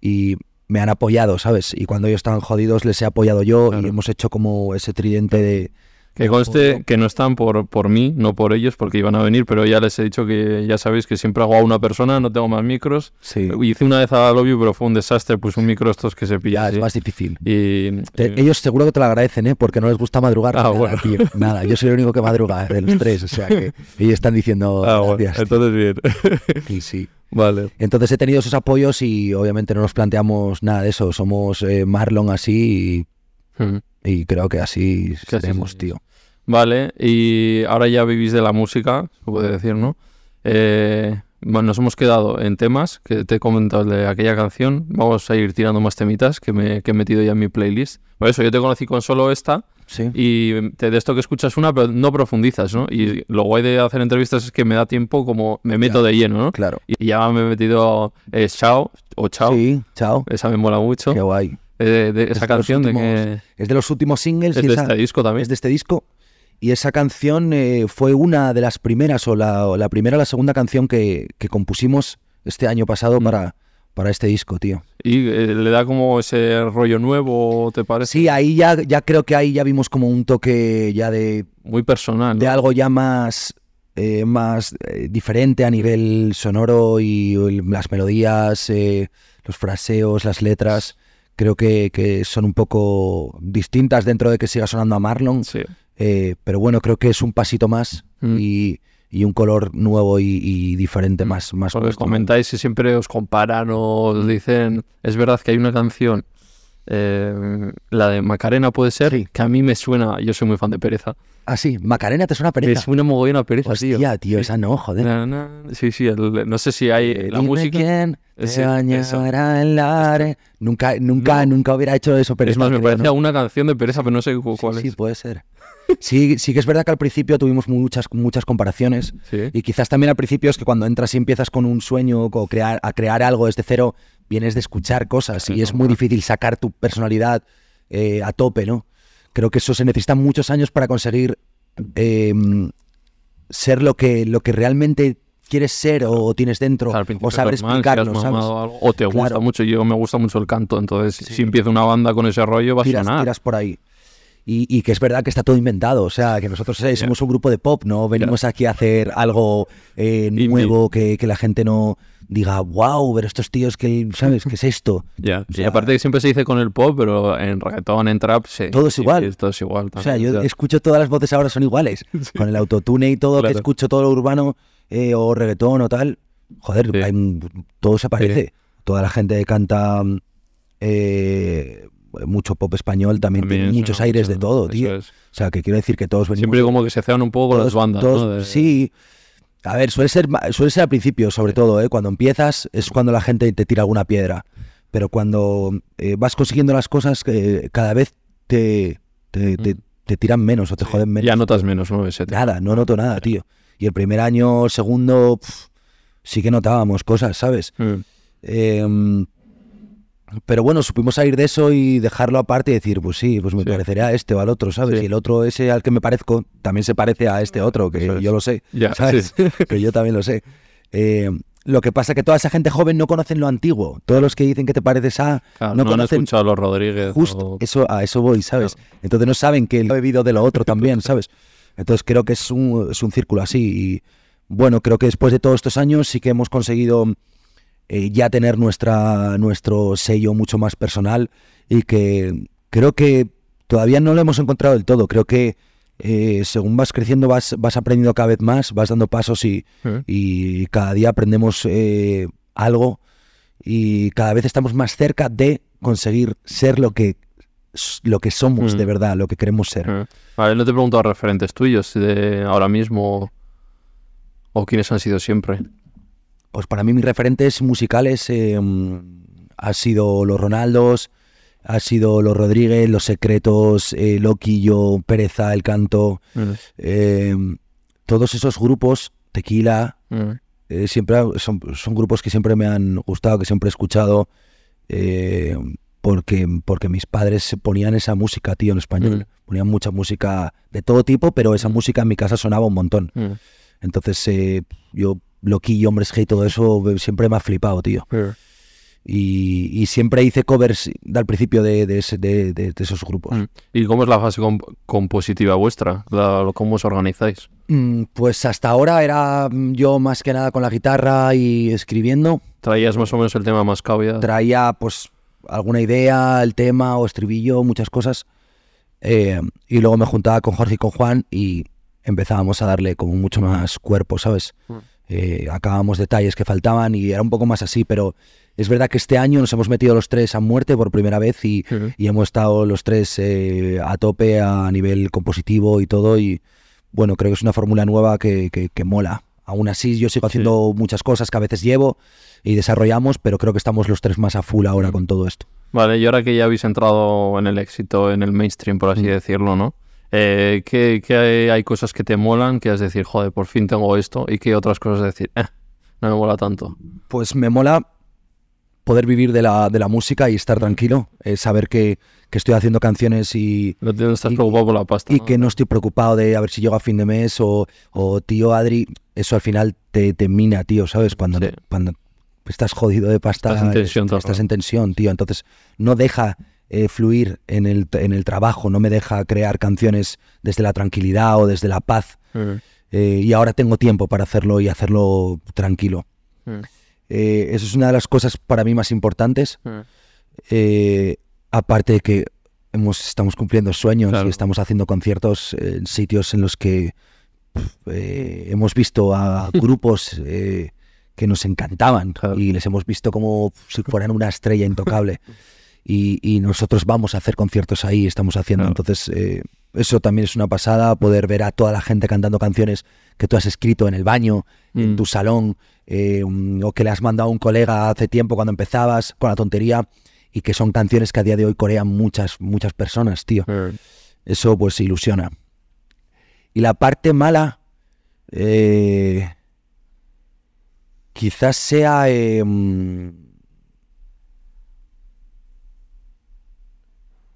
Y me han apoyado, ¿sabes? Y cuando ellos estaban jodidos les he apoyado yo Claro. y hemos hecho como ese tridente de... Que conste que no están por, por mí, no por ellos, porque iban a venir, pero ya les he dicho que ya sabéis que siempre hago a una persona, no tengo más micros. Sí, Hice una vez a Love You, pero fue un desastre, puse un micro estos que se ya pillan. es más difícil. Y, Te- y- ellos seguro que te lo agradecen, ¿eh? Porque no les gusta madrugar. Ah, Nada, bueno. tío, nada, yo soy el único que madruga de los tres, o sea que ellos están diciendo Ah, bueno, entonces bien. Sí, sí. vale. Entonces he tenido esos apoyos y obviamente no nos planteamos nada de eso. Somos eh, Marlon así y, y creo que así Que seremos, tío. Vale, y ahora ya vivís de la música, se puede decir, ¿no? Eh, bueno, nos hemos quedado en temas que te he comentado de aquella canción. Vamos a ir tirando más temitas que, me, que he metido ya en mi playlist. Por eso, yo te conocí con solo esta Sí. y te, de esto que escuchas una, pero no profundizas, ¿no? Y lo guay de hacer entrevistas es que me da tiempo como me meto Ya. de lleno, ¿no? Claro. Y ya me he metido eh, Chao o Chao, Sí, chao. esa me mola mucho. Qué guay. Eh, de esa de canción de últimos que Es de los últimos singles es y de esa- este disco también. es de este disco. Y esa canción eh, fue una de las primeras, o la, o la primera o la segunda canción que, que compusimos este año pasado Mm. para, para este disco, tío. Y eh, le da como ese rollo nuevo, ¿te parece? Sí, ahí ya, ya creo que ahí ya vimos como un toque ya de, Muy personal. de ¿no? algo ya más, eh, más eh, diferente a nivel sonoro y el- las melodías, eh, los fraseos, las letras. Creo que, que son un poco distintas dentro de que siga sonando a Marlon. Sí. Eh, pero bueno, creo que es un pasito más Mm. y, y un color nuevo y, y diferente, Mm. más, más Porque comentáis y siempre os comparan o os dicen. Es verdad que hay una canción, eh, la de Macarena puede ser, Sí. que a mí me suena. Yo soy muy fan de Pereza. Ah, sí, Macarena te suena a pereza. suena mogollón a Pereza, tío. Hostia, tío, Sí. esa no, joder. Na, na, Sí, sí, el- no sé si hay Eh, la dime música. quién te Sí, en la Nunca, nunca, No. nunca hubiera hecho eso, pero es más, me creo, parece ¿no? una canción de Pereza, pero no sé cu- Sí, cuál sí, es. puede ser. Sí, sí que es verdad que al principio tuvimos muchas, muchas comparaciones Sí. y quizás también al principio es que cuando entras y empiezas con un sueño o crear, a crear algo desde cero, vienes de escuchar cosas y es muy difícil sacar tu personalidad eh, a tope, ¿no? Creo que eso se necesitan muchos años para conseguir eh, ser lo que, lo que realmente quieres ser o, tienes dentro O saber si explicarlo, ¿sabes? algo, o te gusta mucho. Yo me gusta mucho el canto, entonces Sí. si empieza una banda con ese rollo va a tiras, sonar. tiras por ahí. Y, y que es verdad que está todo inventado. O sea, que nosotros eh, somos un grupo de pop, no venimos aquí a hacer algo eh, nuevo que, que la gente no diga, wow, pero estos tíos, que, ¿sabes? ¿Qué es esto? Ya, O y sea- aparte que siempre se dice con el pop, pero en reggaetón, en trap, sí. Todo es igual. sí, todo es igual. O sea, yo ya. escucho todas las voces ahora son iguales. Con el autotune y todo, Claro. que escucho todo lo urbano eh, o reggaetón o tal. Joder, Sí. hay todo se parece. Toda la gente que canta eh, mucho pop español también, También tiene muchos aires mucho, de todo, tío. es. O sea, que quiero decir que todos venimos Siempre como que se ceban un poco con las bandas, todos- ¿no? De- Sí. A ver, suele ser, suele ser al principio, sobre todo, ¿eh? Cuando empiezas es cuando la gente te tira alguna piedra. Pero cuando eh, vas consiguiendo las cosas, eh, cada vez te, te, te- Mm. te tiran menos o te sí. joden menos. Ya notas menos, ¿no? Ese. Nada, no noto nada, tío. Y el primer año, segundo, pf, sí que notábamos cosas, ¿sabes? Mm. Pero bueno, supimos salir de eso y dejarlo aparte y decir, pues sí, pues me Sí. parecerá a este o al otro, ¿sabes? Sí. Y el otro, ese al que me parezco, también se parece a este otro, que es. yo lo sé, Ya, ¿sabes? sí. que yo también lo sé. Eh, lo que pasa es que toda esa gente joven no conocen lo antiguo. Todos los que dicen que te pareces a... Claro, no no, han conocen escuchado a los Rodríguez. Justo, o- eso, a eso voy, ¿sabes? Entonces no saben que lo he bebido de lo otro también, ¿sabes? Entonces creo que es un, es un círculo así. Y bueno, creo que después de todos estos años sí que hemos conseguido eh, ya tener nuestra, nuestro sello mucho más personal y que creo que todavía no lo hemos encontrado del todo. Creo que eh, según vas creciendo vas, vas aprendiendo cada vez más, vas dando pasos y, y cada día aprendemos eh, algo y cada vez estamos más cerca de conseguir ser lo que lo que somos Mm. de verdad, lo que queremos ser. Vale, no te he preguntado referentes tuyos de ahora mismo o quiénes han sido siempre. Pues para mí mis referentes musicales eh, han sido los Ronaldos, ha sido los Rodríguez, los Secretos, eh, Loquillo, Pereza, El Canto, eh, todos esos grupos, Tequila, eh, siempre son, son grupos que siempre me han gustado, que siempre he escuchado, eh, porque, porque mis padres ponían esa música, tío, en español. Ponían mucha música de todo tipo, pero esa música en mi casa sonaba un montón. Entonces, yo, Loquillo, Hombres G y todo eso siempre me ha flipado, tío. Y, y siempre hice covers al principio de, de, ese- de- de- de esos grupos. Mm. ¿Y cómo es la fase comp- compositiva vuestra? La- ¿Cómo os organizáis? Mm, Pues hasta ahora era mm, yo más que nada con la guitarra y escribiendo. ¿Traías más o menos el tema más cabia? Traía pues alguna idea, el tema o estribillo, muchas cosas. Eh, y luego me juntaba con Jorge y con Juan y empezábamos a darle como mucho más cuerpo, ¿sabes? Mm. Eh, acabamos detalles que faltaban y era un poco más así, pero es verdad que este año nos hemos metido los tres a muerte por primera vez y, y hemos estado los tres eh, a tope a nivel compositivo y todo y bueno, creo que es una fórmula nueva que, que- que mola. Aún así yo sigo haciendo muchas cosas que a veces llevo y desarrollamos, pero creo que estamos los tres más a full ahora con todo esto. Vale, y ahora que ya habéis entrado en el éxito, en el mainstream, por así Mm. decirlo, ¿no? Eh, ¿qué, qué hay, hay cosas que te molan, que has de decir, joder, por fin tengo esto? ¿Y qué otras cosas decir, eh, no me mola tanto? Pues me mola poder vivir de la, de la música y estar tranquilo, eh, saber que, que estoy haciendo canciones y, No, te- estás Y- preocupado por la pasta. y ¿no? que no estoy preocupado de a ver si llego a fin de mes o, o tío Adri, eso al final te, te mina, tío, ¿sabes? Cuando, Sí. cuando estás jodido de pasta, Estás en tensión estás en tensión, tío. Entonces no deja eh, fluir en el, en el trabajo, no me deja crear canciones desde la tranquilidad o desde la paz. Mm, Eh, y ahora tengo tiempo para hacerlo y hacerlo tranquilo. mm, Eh, eso es una de las cosas para mí más importantes. mm. Aparte de que hemos, estamos cumpliendo sueños Claro. y estamos haciendo conciertos en sitios en los que hemos visto a grupos que nos encantaban Claro. y les hemos visto como si fueran una estrella intocable. Y, y nosotros vamos a hacer conciertos ahí, estamos haciendo. Claro. Entonces, eh, eso también es una pasada, poder ver a toda la gente cantando canciones que tú has escrito en el baño, en Mm. tu salón, eh, o que le has mandado a un colega hace tiempo cuando empezabas con la tontería, y que son canciones que a día de hoy corean muchas, muchas personas, tío. Mm. Eso pues ilusiona. Y la parte mala, eh, quizás sea... eh,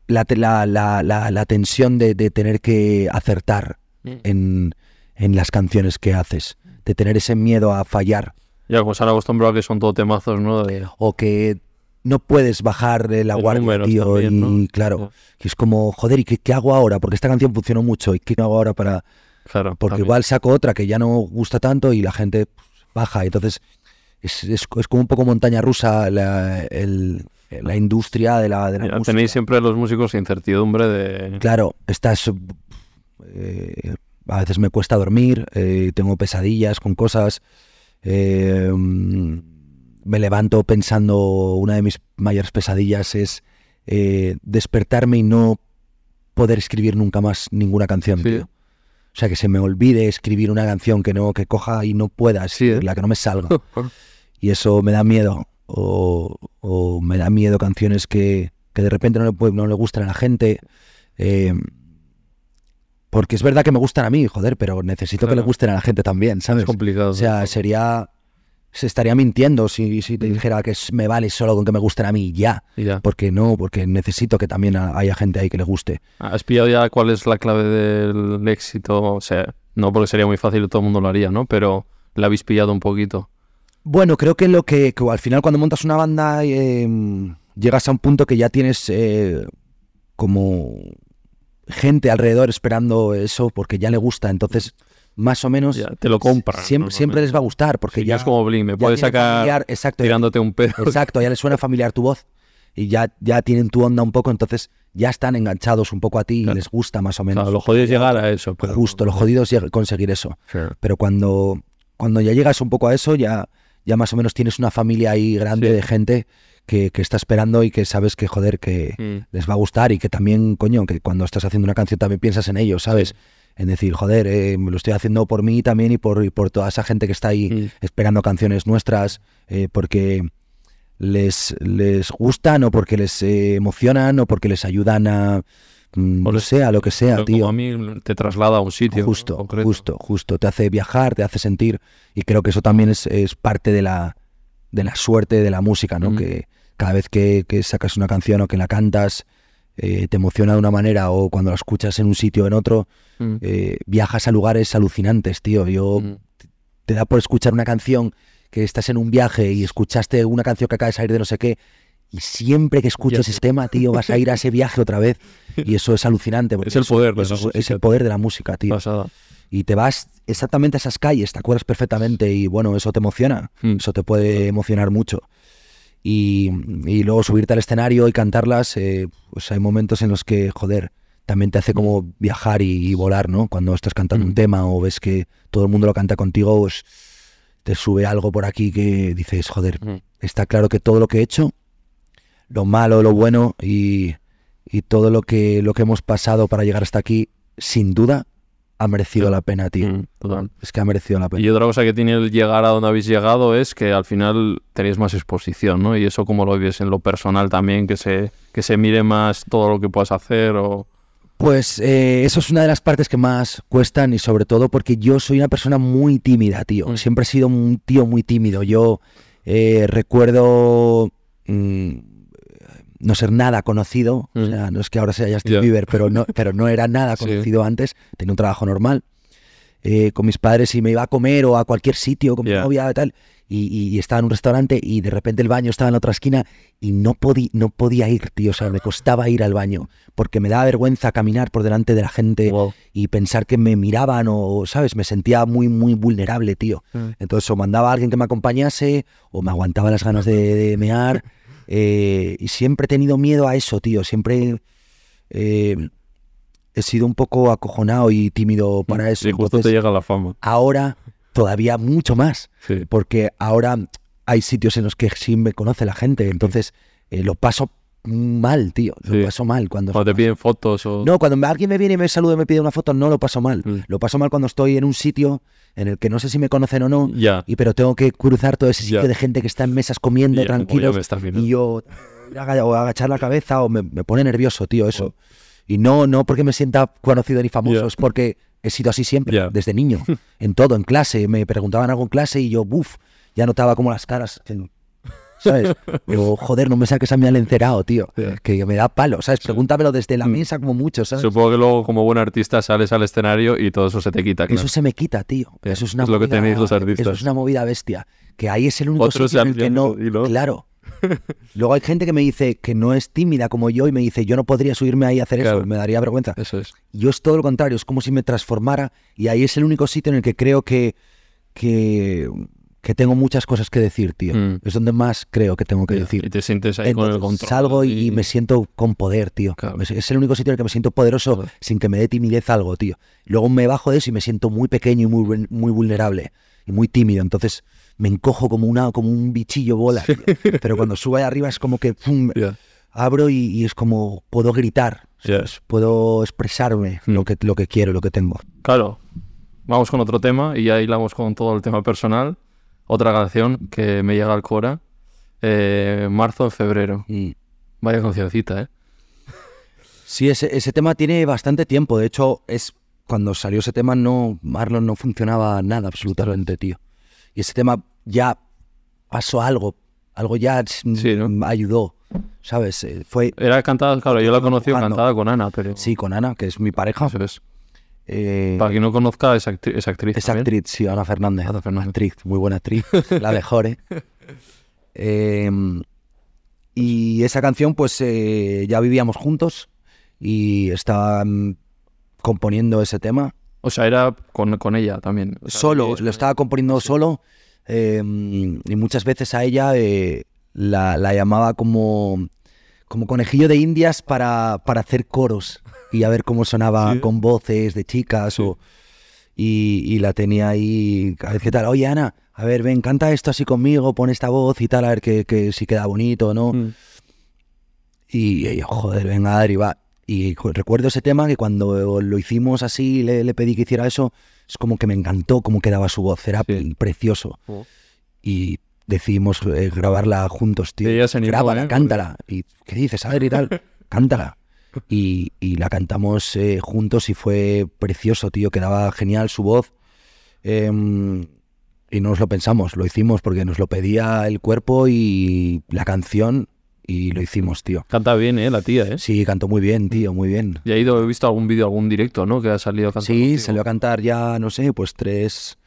la, la, la- la- la tensión de, de tener que acertar Mm. en, en las canciones que haces, de tener ese miedo a fallar Ya, como se han acostumbrado que son todo temazos, ¿no? De- o que no puedes bajar la Los guardia, tío, también, y claro, que es como, joder, ¿y qué, qué hago ahora? Porque esta canción funcionó mucho, ¿y qué hago ahora para...? Claro. Porque también. igual saco otra que ya no gusta tanto y la gente pues, baja, entonces es, es- es como un poco montaña rusa la, el- la industria de la, de la música. tenéis siempre los músicos incertidumbre de... Claro, estás. eh, a veces me cuesta dormir, eh, tengo pesadillas con cosas. eh, mm, me levanto pensando. Una de mis mayores pesadillas es eh, despertarme y no poder escribir nunca más ninguna canción. Sí. tío. O sea, que se me olvide escribir una canción que no, que coja y no pueda Sí, ¿eh? escribirla, que no me salga. y eso me da miedo. O, o me da miedo canciones que, que de repente no le, no le gustan a la gente. eh, porque es verdad que me gustan a mí, joder, pero necesito que le gusten a la gente también, ¿sabes? Es complicado. O sea, sería. Se estaría mintiendo si, si te dijera que es- me vale solo con que me gusten a mí ya. Y ya. Porque no, porque necesito que también ha- haya gente ahí que le guste. ¿Has pillado ya cuál es la clave del éxito? O sea, no porque sería muy fácil y todo el mundo lo haría, ¿no? Pero la habéis pillado un poquito. Bueno, creo que lo que, que al final cuando montas una banda eh, llegas a un punto que ya tienes eh, como gente alrededor esperando eso porque ya le gusta, entonces más o menos Ya, te lo compran. siempre, siempre les va a gustar porque Sí, ya es como Blink, me puedes sacar familiar, exacto, ya- tirándote un pedo. exacto, ya les suena familiar tu voz y ya, ya tienen tu onda un poco, entonces ya están enganchados un poco a ti Claro. y les gusta más o menos. sea, lo jodido es llegar a eso. Pero... Justo, lo jodido es conseguir eso. Sí. Pero cuando, cuando ya llegas un poco a eso, ya, ya más o menos tienes una familia ahí grande Sí. de gente que, que está esperando y que sabes que, joder, que Mm. les va a gustar y que también, coño, que cuando estás haciendo una canción también piensas en ellos, ¿sabes? En decir, joder, eh, me lo estoy haciendo por mí también y por, y por toda esa gente que está ahí Mm. esperando canciones nuestras, eh, porque les, les gustan o porque les eh, emocionan o porque les ayudan a, O no les- sé, a lo que sea, tío. Como a mí te traslada a un sitio. Justo, concreto. justo, justo. Te hace viajar, te hace sentir. Y creo que eso también es, es parte de la, de la suerte de la música, ¿no? Mm. Que cada vez que, que sacas una canción o que la cantas, eh, te emociona de una manera o cuando la escuchas en un sitio o en otro, Mm. eh, viajas a lugares alucinantes, tío. Yo Mm. te da por escuchar una canción que estás en un viaje y escuchaste una canción que acaba de salir de no sé qué, y siempre que escuches Ya. ese tema, tío, vas a ir a ese viaje otra vez. Y eso es alucinante. Es el eso- poder de la eso es- es música. el poder de la música, tío. Pasada. Y te vas exactamente a esas calles, te acuerdas perfectamente y bueno, eso te emociona. Mm. Eso te puede emocionar mucho. Y, y luego subirte al escenario y cantarlas, eh, pues hay momentos en los que, joder, también te hace como viajar y, y volar, ¿no? Cuando estás cantando un Mm. tema o ves que todo el mundo lo canta contigo, pues te sube algo por aquí que dices, joder, Mm. está claro que todo lo que he hecho, lo malo, lo bueno y, y todo lo que, lo que hemos pasado para llegar hasta aquí, sin duda, ha merecido la pena, tío. Mm, total. Es que ha merecido la pena. Y otra cosa que tiene el llegar a donde habéis llegado es que al final tenéis más exposición, ¿no? Y eso como lo vives en lo personal también, que se, que se mire más todo lo que puedas hacer o... Pues eh, eso es una de las partes que más cuestan y sobre todo porque yo soy una persona muy tímida, tío. Mm. Siempre he sido un tío muy tímido. Yo eh, recuerdo mm, no ser nada conocido. O sea, no es que ahora sea Justin Ya. Bieber, pero no, pero no era nada Sí. conocido antes. Tenía un trabajo normal. eh, con mis padres y me iba a comer o a cualquier sitio con mi novia y tal. Y, y- y estaba en un restaurante y de repente el baño estaba en la otra esquina y no, podí, no podía ir, tío. O sea, me costaba ir al baño porque me daba vergüenza caminar por delante de la gente Wow. y pensar que me miraban o, ¿sabes? Me sentía muy, muy vulnerable, tío. Mm. Entonces o mandaba a alguien que me acompañase o me aguantaba las ganas de, de mear. Eh, y siempre he tenido miedo a eso, tío. Siempre eh, he sido un poco acojonado y tímido para eso. Y justo Entonces, te llega la fama. ahora todavía mucho más, Sí. porque ahora hay sitios en los que sí me conoce la gente, entonces eh, lo paso mal, tío, lo Sí. paso mal cuando... Cuando te piden fotos o... No, cuando alguien me viene y me saluda y me pide una foto, no lo paso mal. Mm. Lo paso mal cuando estoy en un sitio en el que no sé si me conocen o no, y pero tengo que cruzar todo ese sitio de gente que está en mesas comiendo tranquilos y yo o agachar la cabeza o me, me pone nervioso, tío, eso. Y no, no porque me sienta conocido ni famoso, es porque he sido así siempre, desde niño, en todo, en clase. Me preguntaban algo en clase y yo, buf, ya notaba como las caras. ¿Sabes? Digo, joder, no me saques a mí al encerado, tío. Que me da palo, ¿sabes? Pregúntamelo desde la Mm. mesa como mucho, ¿sabes? Supongo que luego como buen artista sales al escenario y todo eso se te quita. claro. Eso se me quita, tío. Eso es una es lo que tenéis los artistas. Eso es una movida bestia. Que ahí es el único Otros sitio en el que no. Claro. Luego hay gente que me dice que no es tímida como yo y me dice, yo no podría subirme ahí a hacer Claro. eso, me daría vergüenza. Eso es. Yo es todo lo contrario, es como si me transformara y ahí es el único sitio en el que creo que, que, que tengo muchas cosas que decir, tío. Mm. Es donde más creo que tengo que decir. Y te sientes ahí con el control. salgo y, y me siento con poder, tío. Claro. Es, el único sitio en el que me siento poderoso sin que me dé timidez algo, tío. Luego me bajo de eso y me siento muy pequeño y muy, muy vulnerable y muy tímido. Entonces me encojo como, una, como un bichillo bola. Pero cuando subo ahí arriba es como que pum, abro y, y es como puedo gritar. Puedo expresarme Mm. lo, que, lo que quiero, lo que tengo. Claro. Vamos con otro tema y ya hilamos con todo el tema personal. Otra canción que me llega al cora. eh, marzo en febrero. Mm. Vaya cancioncita, ¿eh? Sí, ese, ese tema tiene bastante tiempo. De hecho, es cuando salió ese tema, no, Marlon no funcionaba nada absolutamente, tío. Y ese tema ya pasó algo, algo ya Sí, ¿no? ayudó, ¿sabes? Eh, Fue, Era cantada, claro, yo la conocí cantada con Ana, pero... sí, con Ana, que es mi pareja. Eso es. Eh, Para quien no conozca, es, actri- es actriz. es también. actriz, sí, Ana Fernández. Ana Fernández. Actriz, muy buena actriz, la mejor, ¿eh? Eh, y esa canción, pues eh, ya vivíamos juntos y estaba mm, componiendo ese tema. O sea, era con, con ella también. O sea, solo, lo estaba componiendo solo eh, y muchas veces a ella eh, la, la llamaba como, como conejillo de indias para, para hacer coros y a ver cómo sonaba Sí. con voces de chicas Sí. o, y, y la tenía ahí, a ver qué tal, oye Ana, a ver, ven, canta esto así conmigo, pon esta voz y tal, a ver que, que si queda bonito o no. Mm. Y ella, joder, venga, Adri, va. Y recuerdo ese tema que cuando lo hicimos así, le, le pedí que hiciera eso, es como que me encantó cómo quedaba su voz, era Sí. precioso. Oh. Y decidimos eh, grabarla juntos, tío. Y Grábala, ¿eh? cántala. Y, ¿qué dices, Adri, y tal? cántala. Y, y la cantamos eh, juntos y fue precioso, tío, quedaba genial su voz. Em, y no nos lo pensamos, lo hicimos porque nos lo pedía el cuerpo y la canción y lo hicimos, tío. Canta bien, ¿eh? La tía, ¿eh? Sí, cantó muy bien, tío, muy bien. Y ha ido, he visto algún vídeo, algún directo, ¿no? Que ha salido cantando. Sí, contigo. salió a cantar ya, no sé, pues tres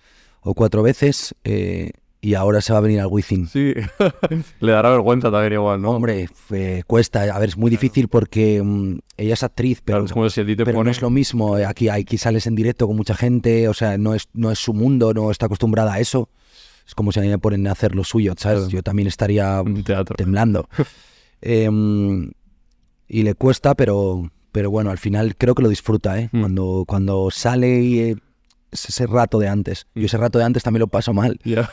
o cuatro veces. eh, y ahora se va a venir al Wizzing. Sí. Le dará vergüenza también igual, ¿no? Hombre, eh, cuesta. A ver, es muy difícil porque mm, ella es actriz, pero, Claro, es como si a ti te pero pone... no es lo mismo. Eh, Aquí, aquí sales en directo con mucha gente, o sea, no es, no es su mundo, no está acostumbrada a eso. Es como si a mí me ponen a hacer lo suyo, ¿sabes? Claro. Yo también estaría teatro. temblando. Em, y le cuesta, pero, pero bueno, al final creo que lo disfruta, ¿eh? Mm. Cuando, cuando sale y eh, es ese rato de antes. Yo ese rato de antes también lo paso mal. Ya.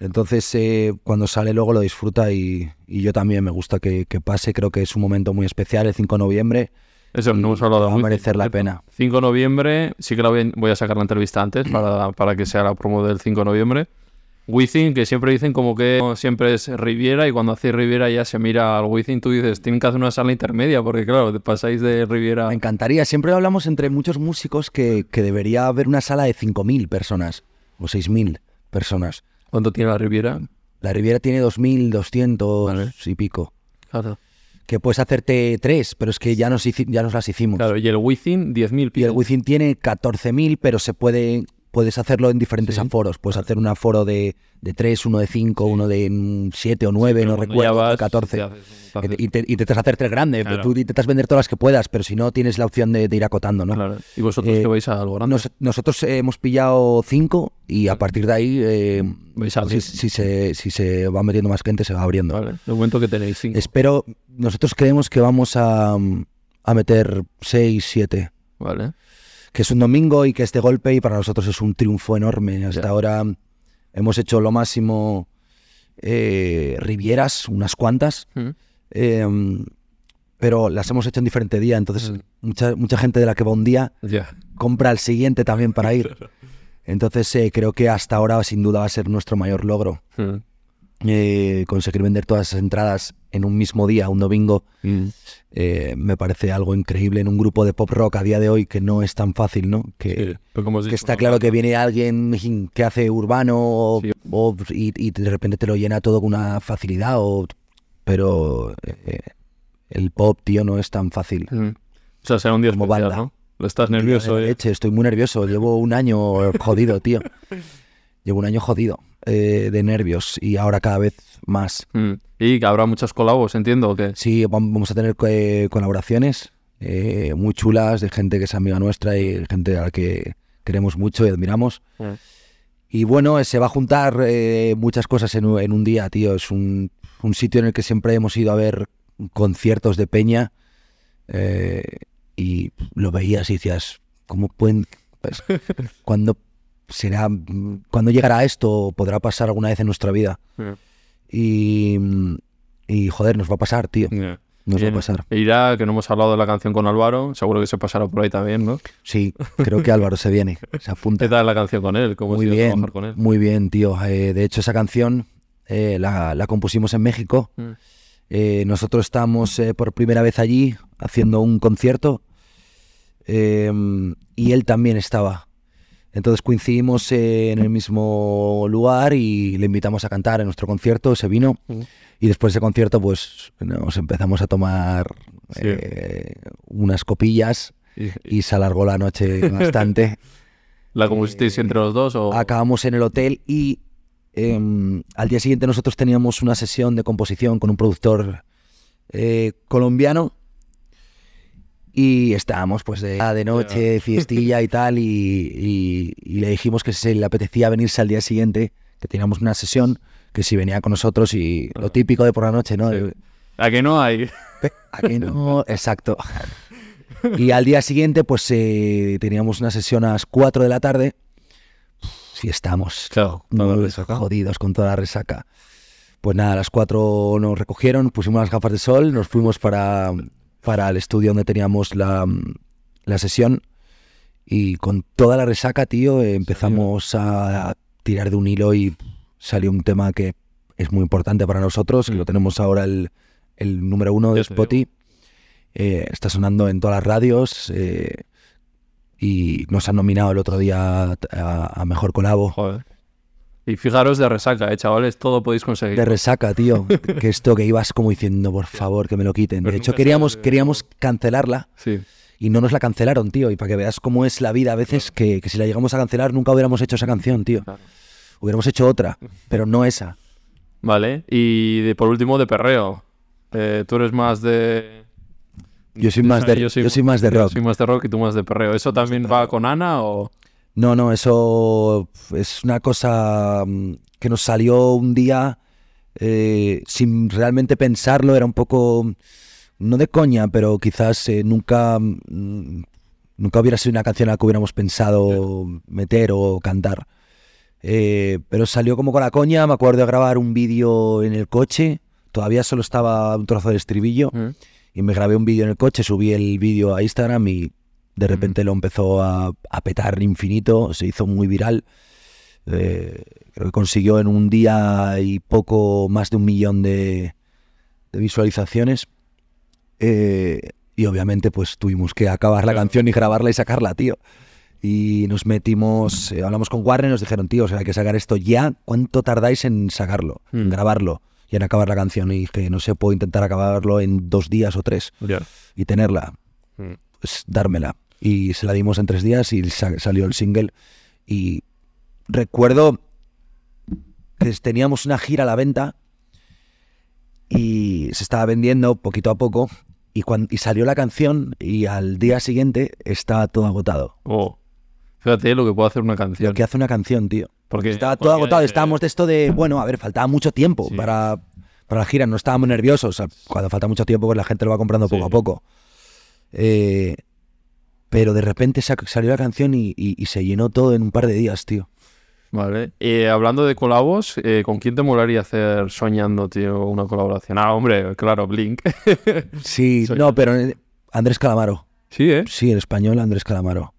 Entonces, eh, cuando sale luego lo disfruta y, y yo también me gusta que, que pase. Creo que es un momento muy especial, el 5 de noviembre. Eso, no hemos hablado va a merecer la pena. 5 de noviembre, sí que la voy, voy a sacar la entrevista antes para, para que sea la promo del 5 de noviembre. Wizzing, que siempre dicen como que siempre es Riviera y cuando hace Riviera ya se mira al Wizzing, tú dices, tienen que hacer una sala intermedia porque claro, te pasáis de Riviera... Me encantaría. Siempre hablamos entre muchos músicos que, que debería haber una sala de 5.000 personas o 6.000 personas. ¿Cuánto tiene la Riviera? La Riviera tiene 2.200 Vale. y pico. Claro. Que puedes hacerte tres, pero es que ya nos, ya nos las hicimos. Claro, y el Wizzing, 10.000 Y el Wizzing tiene 14.000, pero se puede puedes hacerlo en diferentes Sí. aforos. Puedes hacer un aforo de, de 3, uno de 5, uno de 7 o 9, no recuerdo, vas, 14. te haces- te Y, te, intentas hacerte el grande, Claro. tú intentas vender todas las que puedas, pero si no tienes la opción de, de ir acotando, ¿no? Claro. ¿Y vosotros Eh, que vais a algo grande? Nos- nosotros eh, hemos pillado 5 y a partir de ahí, eh, Vais a si, si se, si se va metiendo más gente, se va abriendo. Vale, de momento que tenéis 5. Espero, nosotros creemos que vamos a, a meter 6, 7 Vale. Que es un domingo y que este golpe y para nosotros es un triunfo enorme. Hasta ahora hemos hecho lo máximo eh, Rivieras, unas cuantas, Mm. eh, pero las hemos hecho en diferente día. Entonces, Mm. mucha, mucha gente de la que va un día compra el siguiente también para ir. Entonces, eh, creo que hasta ahora sin duda va a ser nuestro mayor logro. Mm. Eh, conseguir vender todas esas entradas en un mismo día, un domingo, eh, me parece algo increíble en un grupo de pop rock a día de hoy que no es tan fácil, ¿no? Que, Sí, pero como has que dicho, está no, claro no, que viene alguien que hace urbano o- Sí. o- y, y de repente te lo llena todo con una facilidad, o, pero eh, el pop, tío, no es tan fácil. Mm. O sea, será un día Como especial, banda. ¿no? Lo estás nervioso, leche, estoy muy nervioso, llevo un año jodido, tío. Llevo un año jodido eh, de nervios y ahora cada vez más. Mm. Y que habrá muchos colabos, entiendo, ¿o qué? Sí, vam- vamos a tener eh, colaboraciones eh, muy chulas de gente que es amiga nuestra y gente a la que queremos mucho y admiramos. Mm. Y bueno, se va a juntar muchas cosas en, un- en un día, tío. Es un, un sitio en el que siempre hemos ido a ver conciertos de peña y lo veías y decías, ¿cómo pueden...? pues, ¿Cuándo será, cuando llegará esto? ¿Podrá pasar alguna vez en nuestra vida? Y, y joder, nos va a pasar, tío. Nos va a pasar. Irá, que no hemos hablado de la canción con Álvaro, seguro que se pasará por ahí también, ¿no? Sí, creo que Álvaro se viene, se apunta. ¿Qué tal la canción con él? ¿Cómo Muy bien, trabajar con él? muy bien, tío. Eh, de hecho, esa canción eh, la, la compusimos en México. Mm. Eh, nosotros estábamos eh, por primera vez allí haciendo un concierto y él también estaba. Entonces coincidimos eh, en el mismo lugar y le invitamos a cantar en nuestro concierto, se vino Mm. y después de ese concierto pues nos empezamos a tomar Sí. eh, unas copillas Y- y se alargó la noche bastante. ¿La compusisteis entre los dos o...? Acabamos en el hotel y em, al día siguiente nosotros teníamos una sesión de composición con un productor eh, colombiano y estábamos pues de, de noche, fiestilla y tal y, y- y le dijimos que si le apetecía venirse al día siguiente, que teníamos una sesión, que si venía con nosotros y lo típico de por la noche, ¿no? Sí. ¿A que no hay? ¿A que no? Exacto. Y al día siguiente, pues eh, teníamos una sesión a las 4 de la tarde. Sí, estamos Claro, jodidos con toda la resaca. Pues nada, a las 4 nos recogieron, pusimos las gafas de sol, nos fuimos para, para el estudio donde teníamos la, la sesión. Y con toda la resaca, tío, empezamos a tirar de un hilo y salió un tema que es muy importante para nosotros, que Mm. lo tenemos ahora el, el número uno de Spotify. Eh, está sonando en todas las radios eh, y nos han nominado el otro día a, a Mejor Colabo. Joder. Y fijaros de resaca, ¿eh, chavales? Todo podéis conseguir. De resaca, tío. que esto que ibas como diciendo, por favor, que me lo quiten. Pero De hecho, queríamos, sabes- queríamos cancelarla Sí. y no nos la cancelaron, tío. Y para que veas cómo es la vida a veces, que, que si la llegamos a cancelar nunca hubiéramos hecho esa canción, tío. Claro. Hubiéramos hecho otra, pero no esa. Vale. Y de- por último, de perreo. Eh, tú eres más de. Yo soy más de, yo soy más de yo rock. soy más de rock y tú más de perreo. ¿Eso también va con Ana o.? No, no, eso es una cosa mm, que nos salió un día eh, sin realmente pensarlo, era un poco, no de coña, pero quizás eh, nunca, mm, nunca hubiera sido una canción a la que hubiéramos pensado meter o cantar. Eh, pero salió como con la coña, me acuerdo de grabar un vídeo en el coche, todavía solo estaba un trozo del estribillo y me grabé un vídeo en el coche, subí el vídeo a Instagram y de repente lo empezó a, a petar infinito, se hizo muy viral. Eh, creo que consiguió en un día y poco más de un millón de, de visualizaciones. Eh, y obviamente pues tuvimos que acabar la canción y grabarla y sacarla, tío. Y nos metimos, eh, hablamos con Warner y nos dijeron, tío, o sea, hay que sacar esto ya. ¿Cuánto tardáis en sacarlo, en Mm. grabarlo y en acabar la canción? Y dije, no sé, puedo intentar acabarlo en dos días o tres y tenerla, Mm. Pues dármela. Y se la dimos en tres días y sa- salió el single. Y recuerdo que teníamos una gira a la venta y se estaba vendiendo poquito a poco. Y, cuan- y salió la canción y al día siguiente estaba todo agotado. Oh. Fíjate lo que puede hacer una Lo canción. que hace una canción, tío. Porque Estaba todo porque, agotado. eh, Estábamos de esto de, bueno, a ver, faltaba mucho tiempo Sí. para, para la gira. No estábamos nerviosos. O sea, cuando falta mucho tiempo, pues la gente lo va comprando poco a poco. Eh, pero de repente sa- salió la canción y, y- y se llenó todo en un par de días, tío. Vale. Hablando de colabos, eh, ¿con quién te molaría hacer soñando, tío, una colaboración? Ah, hombre, claro, Blink. Sí, Soy- no, pero eh, Andrés Calamaro. sí, ¿eh? Sí, en español Andrés Calamaro.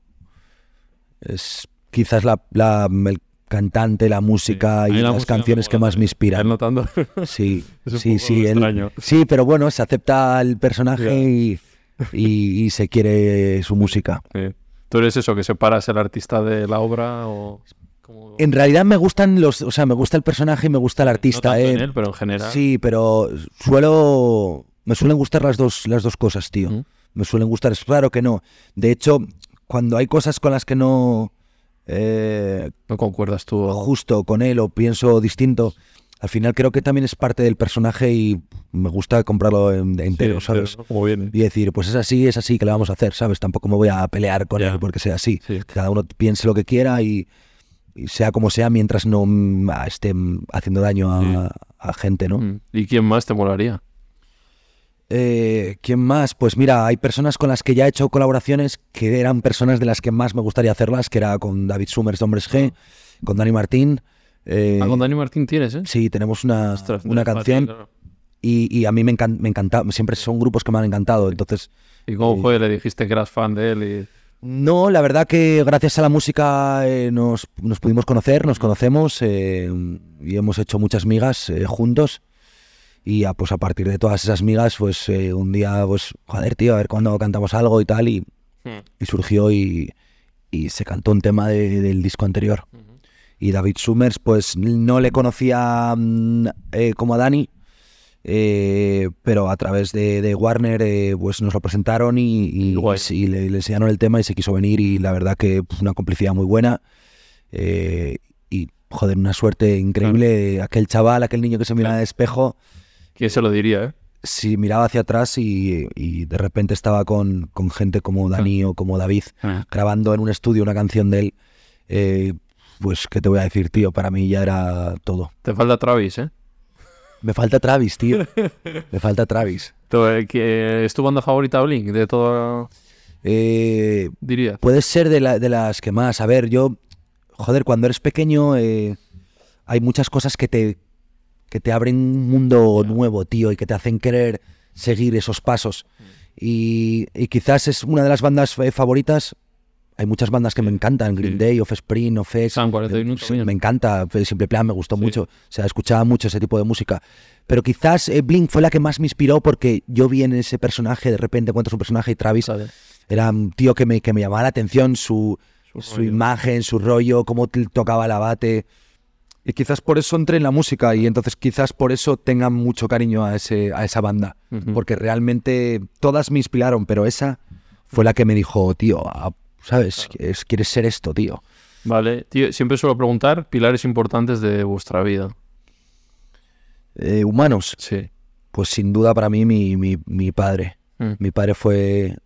Es quizás la, la- el cantante, la música y la las música canciones que más me inspiran. ¿Estás notando? Sí, sí, sí. él- sí, pero bueno, se acepta el personaje y, y- y se quiere su música. Sí. ¿Tú eres eso, que separas el artista de la obra o...? como- En realidad me gustan los, o sea, me gusta el personaje y me gusta el no artista. tanto eh. en él, pero en general. Sí, pero suelo, me suelen gustar las dos, las dos cosas, tío. Ujú. Me suelen gustar, es claro que no. De hecho, cuando hay cosas con las que no eh, No concuerdas tú. justo con él o pienso distinto, al final creo que también es parte del personaje y me gusta comprarlo en- de entero, ¿sabes? ¿no? Como viene. Y decir, pues es así, es así, que le vamos a hacer, ¿sabes? Tampoco me voy a pelear con él porque sea así. Sí. Cada uno piense lo que quiera y, y sea como sea mientras no mm, ah, esté haciendo daño a, a gente, ¿no? Mm. ¿Y quién más te molaría? Eh, ¿Quién más? Pues mira, hay personas con las que ya he hecho colaboraciones que eran personas de las que más me gustaría hacerlas, que era con David Summers de Hombres G, con Dani Martín. Eh, Ah, con Dani Martín tienes, ¿eh? Sí, tenemos una, Ostras, una canción Martín, claro. y, y a mí me, encan- me encanta, siempre son grupos que me han encantado, entonces... ¿Y cómo fue? Le dijiste que eras fan de él y... No, la verdad que gracias a la música eh, nos, nos pudimos conocer, nos conocemos eh, y hemos hecho muchas migas eh, juntos. Y a, pues a partir de todas esas migas, pues eh, un día, pues, joder, tío, a ver cuándo cantamos algo y tal. Y, y surgió y, y se cantó un tema de- del disco anterior. Y David Summers, pues no le conocía mm, eh, como a Dani, eh, pero a través de, de Warner eh, pues nos lo presentaron y, y- y le, le enseñaron el tema y se quiso venir y la verdad que pf, una complicidad muy buena. eh, y joder, una suerte increíble. Aquel chaval, aquel niño que se miraba Claro. de espejo, ¿Quién se lo diría, eh? si miraba hacia atrás y, y de repente estaba con, con gente como Dani o como David grabando en un estudio una canción de él, pues, ¿qué te voy a decir, tío? Para mí ya era todo. Te falta Travis, ¿eh? Me falta Travis, tío. Me falta Travis. Eh, que- ¿Es tu banda favorita Blink? De todo, Eh, dirías. puede ser de, la- de las que más. A ver, yo, joder, cuando eres pequeño eh, hay muchas cosas que te, que te abren un mundo nuevo, tío, y que te hacen querer seguir esos pasos. Y, y quizás es una de las bandas eh, favoritas. Hay muchas bandas que me encantan, Green Sí. Day, Offspring, Offspring. San 41 Sí, también. me encanta, fue Simple Plan me gustó Sí. mucho, o sea, escuchaba mucho ese tipo de música. Pero quizás eh, Blink fue la que más me inspiró porque yo vi en ese personaje, de repente encuentras un personaje y Travis era un tío que me, que me llamaba la atención, su, Su su imagen, su rollo, cómo tocaba el abate. Y quizás por eso entré en la música y entonces quizás por eso tenga mucho cariño a, ese, a esa banda. Ujú. Porque realmente todas me inspiraron, pero esa fue la que me dijo, tío, ah, ¿sabes? Es- ¿Quieres ser esto, tío? Vale, tío, siempre suelo preguntar pilares importantes de vuestra vida. Eh, humanos, Sí. pues sin duda para mí mi, mi, mi padre. Mm. Mi padre fue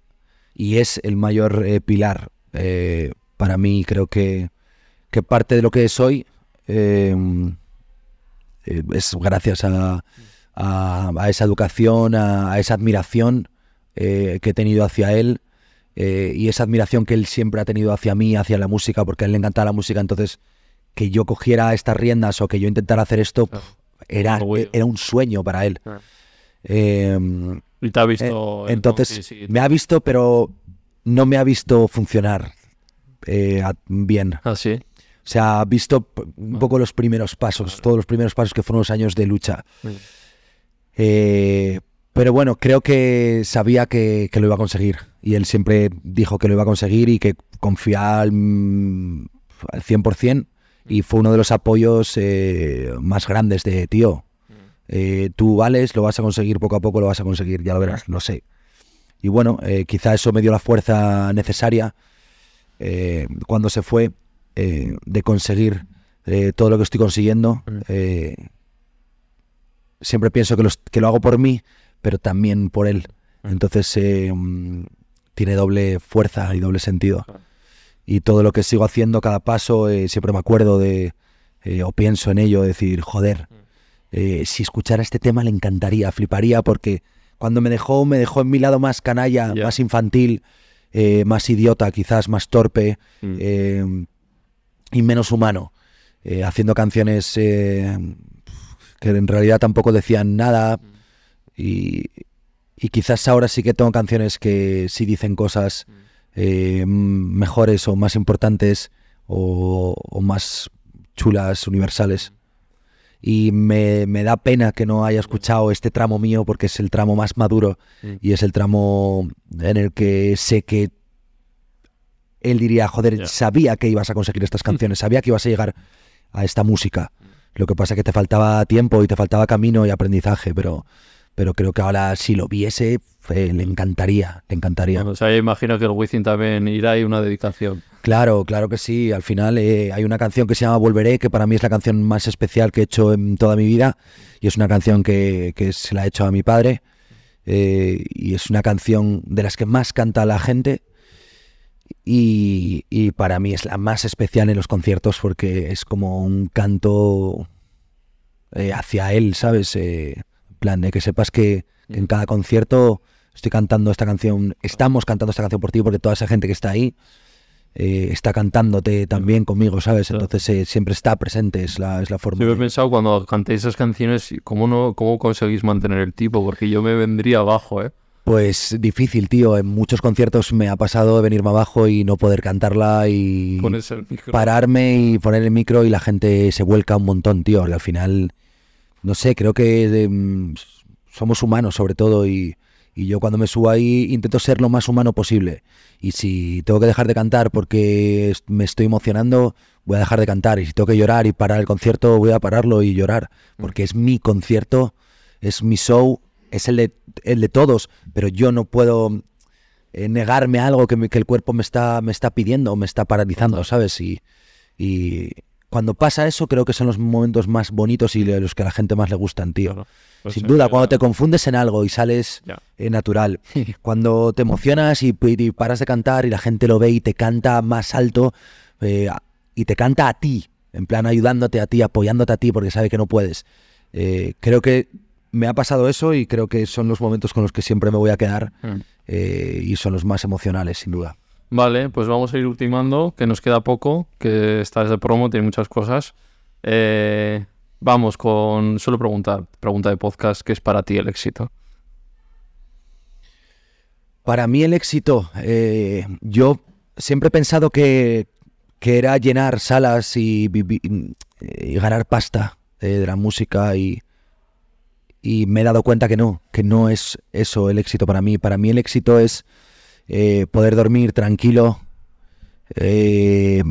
y es el mayor eh, pilar. eh, para mí creo que, que parte de lo que soy eh, eh, es gracias a, a- a esa educación, a, a esa admiración que he tenido hacia él eh, y esa admiración que él siempre ha tenido hacia mí, hacia la música, porque a él le encantaba la música. Entonces, que yo cogiera estas riendas o que yo intentara hacer esto era, era un sueño para él. Eh, Y te ha visto. eh, entonces, sí, sí. me ha visto, pero no me ha visto funcionar bien. Ah, sí. O sea, ha visto un poco los primeros pasos, todos los primeros pasos que fueron los años de lucha. Eh, pero bueno, creo que sabía que, que lo iba a conseguir. Y él siempre dijo que lo iba a conseguir y que confiaba al, mm, al 100%. Y fue uno de los apoyos eh, más grandes de tío. eh, tú vales, lo vas a conseguir poco a poco, lo vas a conseguir, ya lo verás, lo sé. Y bueno, eh, quizá eso me dio la fuerza necesaria eh, cuando se fue de conseguir todo lo que estoy consiguiendo. Mm. siempre pienso que, los- que lo hago por mí, pero también por él. Entonces eh, mm, tiene doble fuerza y doble sentido. Y todo lo que sigo haciendo, cada paso, eh, siempre me acuerdo de, eh, o pienso en ello, decir, joder, si escuchara este tema le encantaría, fliparía, porque cuando me dejó, me dejó en mi lado más canalla, más infantil, más idiota, quizás más torpe Mm. eh, y menos humano, haciendo canciones que en realidad tampoco decían nada y, y quizás ahora sí que tengo canciones que sí dicen cosas eh, m- mejores o más importantes o, o más chulas, universales. Y me, me da pena que no haya escuchado este tramo mío porque es el tramo más maduro Mm. y es el tramo en el que sé que él diría, joder, sabía que ibas a conseguir estas canciones, sabía que ibas a llegar a esta música. Lo que pasa es que te faltaba tiempo y te faltaba camino y aprendizaje, pero, pero creo que ahora si lo viese eh, le encantaría, le encantaría. Bueno, o sea, imagino que el Wizzing también irá y una dedicación. Claro, claro que sí. Al final eh, hay una canción que se llama Volveré, que para mí es la canción más especial que he hecho en toda mi vida. Y es una canción que, que se la he hecho a mi padre. eh, y es una canción de las que más canta la gente. Y, y para mí es la más especial en los conciertos porque es como un canto hacia él, ¿sabes? Plan, de que sepas que, que en cada concierto estoy cantando esta canción, estamos cantando esta canción por ti porque toda esa gente que está ahí eh, está cantándote también conmigo, ¿sabes? Entonces eh, siempre está presente, es la, es la forma. Siempre he de- pensado cuando cantéis esas canciones, ¿cómo, no, ¿cómo conseguís mantener el tipo? Porque yo me vendría abajo, ¿eh? Pues difícil, tío. En muchos conciertos me ha pasado de venirme abajo y no poder cantarla y Pones el micro. pararme y poner el micro y la gente se vuelca un montón, tío. Al final, no sé, creo que mm, somos humanos sobre todo y, y yo cuando me subo ahí intento ser lo más humano posible. Y si tengo que dejar de cantar porque me estoy emocionando, voy a dejar de cantar. Y si tengo que llorar y parar el concierto, voy a pararlo y llorar. Porque es mi concierto, es mi show, es el de, el de todos, pero yo no puedo eh, negarme a algo que, me- que el cuerpo me está, me está pidiendo, me está paralizando, ¿sabes? Y, y cuando pasa eso, creo que son los momentos más bonitos y los que a la gente más le gustan, tío. Claro. Pues Sin sí, duda, ya- cuando te confundes en algo y sales eh, natural, cuando te emocionas y, y paras de cantar y la gente lo ve y te canta más alto eh, y te canta a ti, en plan ayudándote a ti, apoyándote a ti porque sabe que no puedes. Eh, creo que me ha pasado eso y creo que son los momentos con los que siempre me voy a quedar Mm. eh, y son los más emocionales, sin duda. Vale, pues vamos a ir ultimando, que nos queda poco, que estás de promo, tiene muchas cosas. Eh, vamos con, solo preguntar, pregunta de podcast, ¿qué es para ti el éxito? Para mí el éxito, eh, yo siempre he pensado que, que era llenar salas y, y ganar pasta eh, de la música y, y me he dado cuenta que no, que no es eso el éxito para mí. Para mí el éxito es eh, poder dormir tranquilo, eh,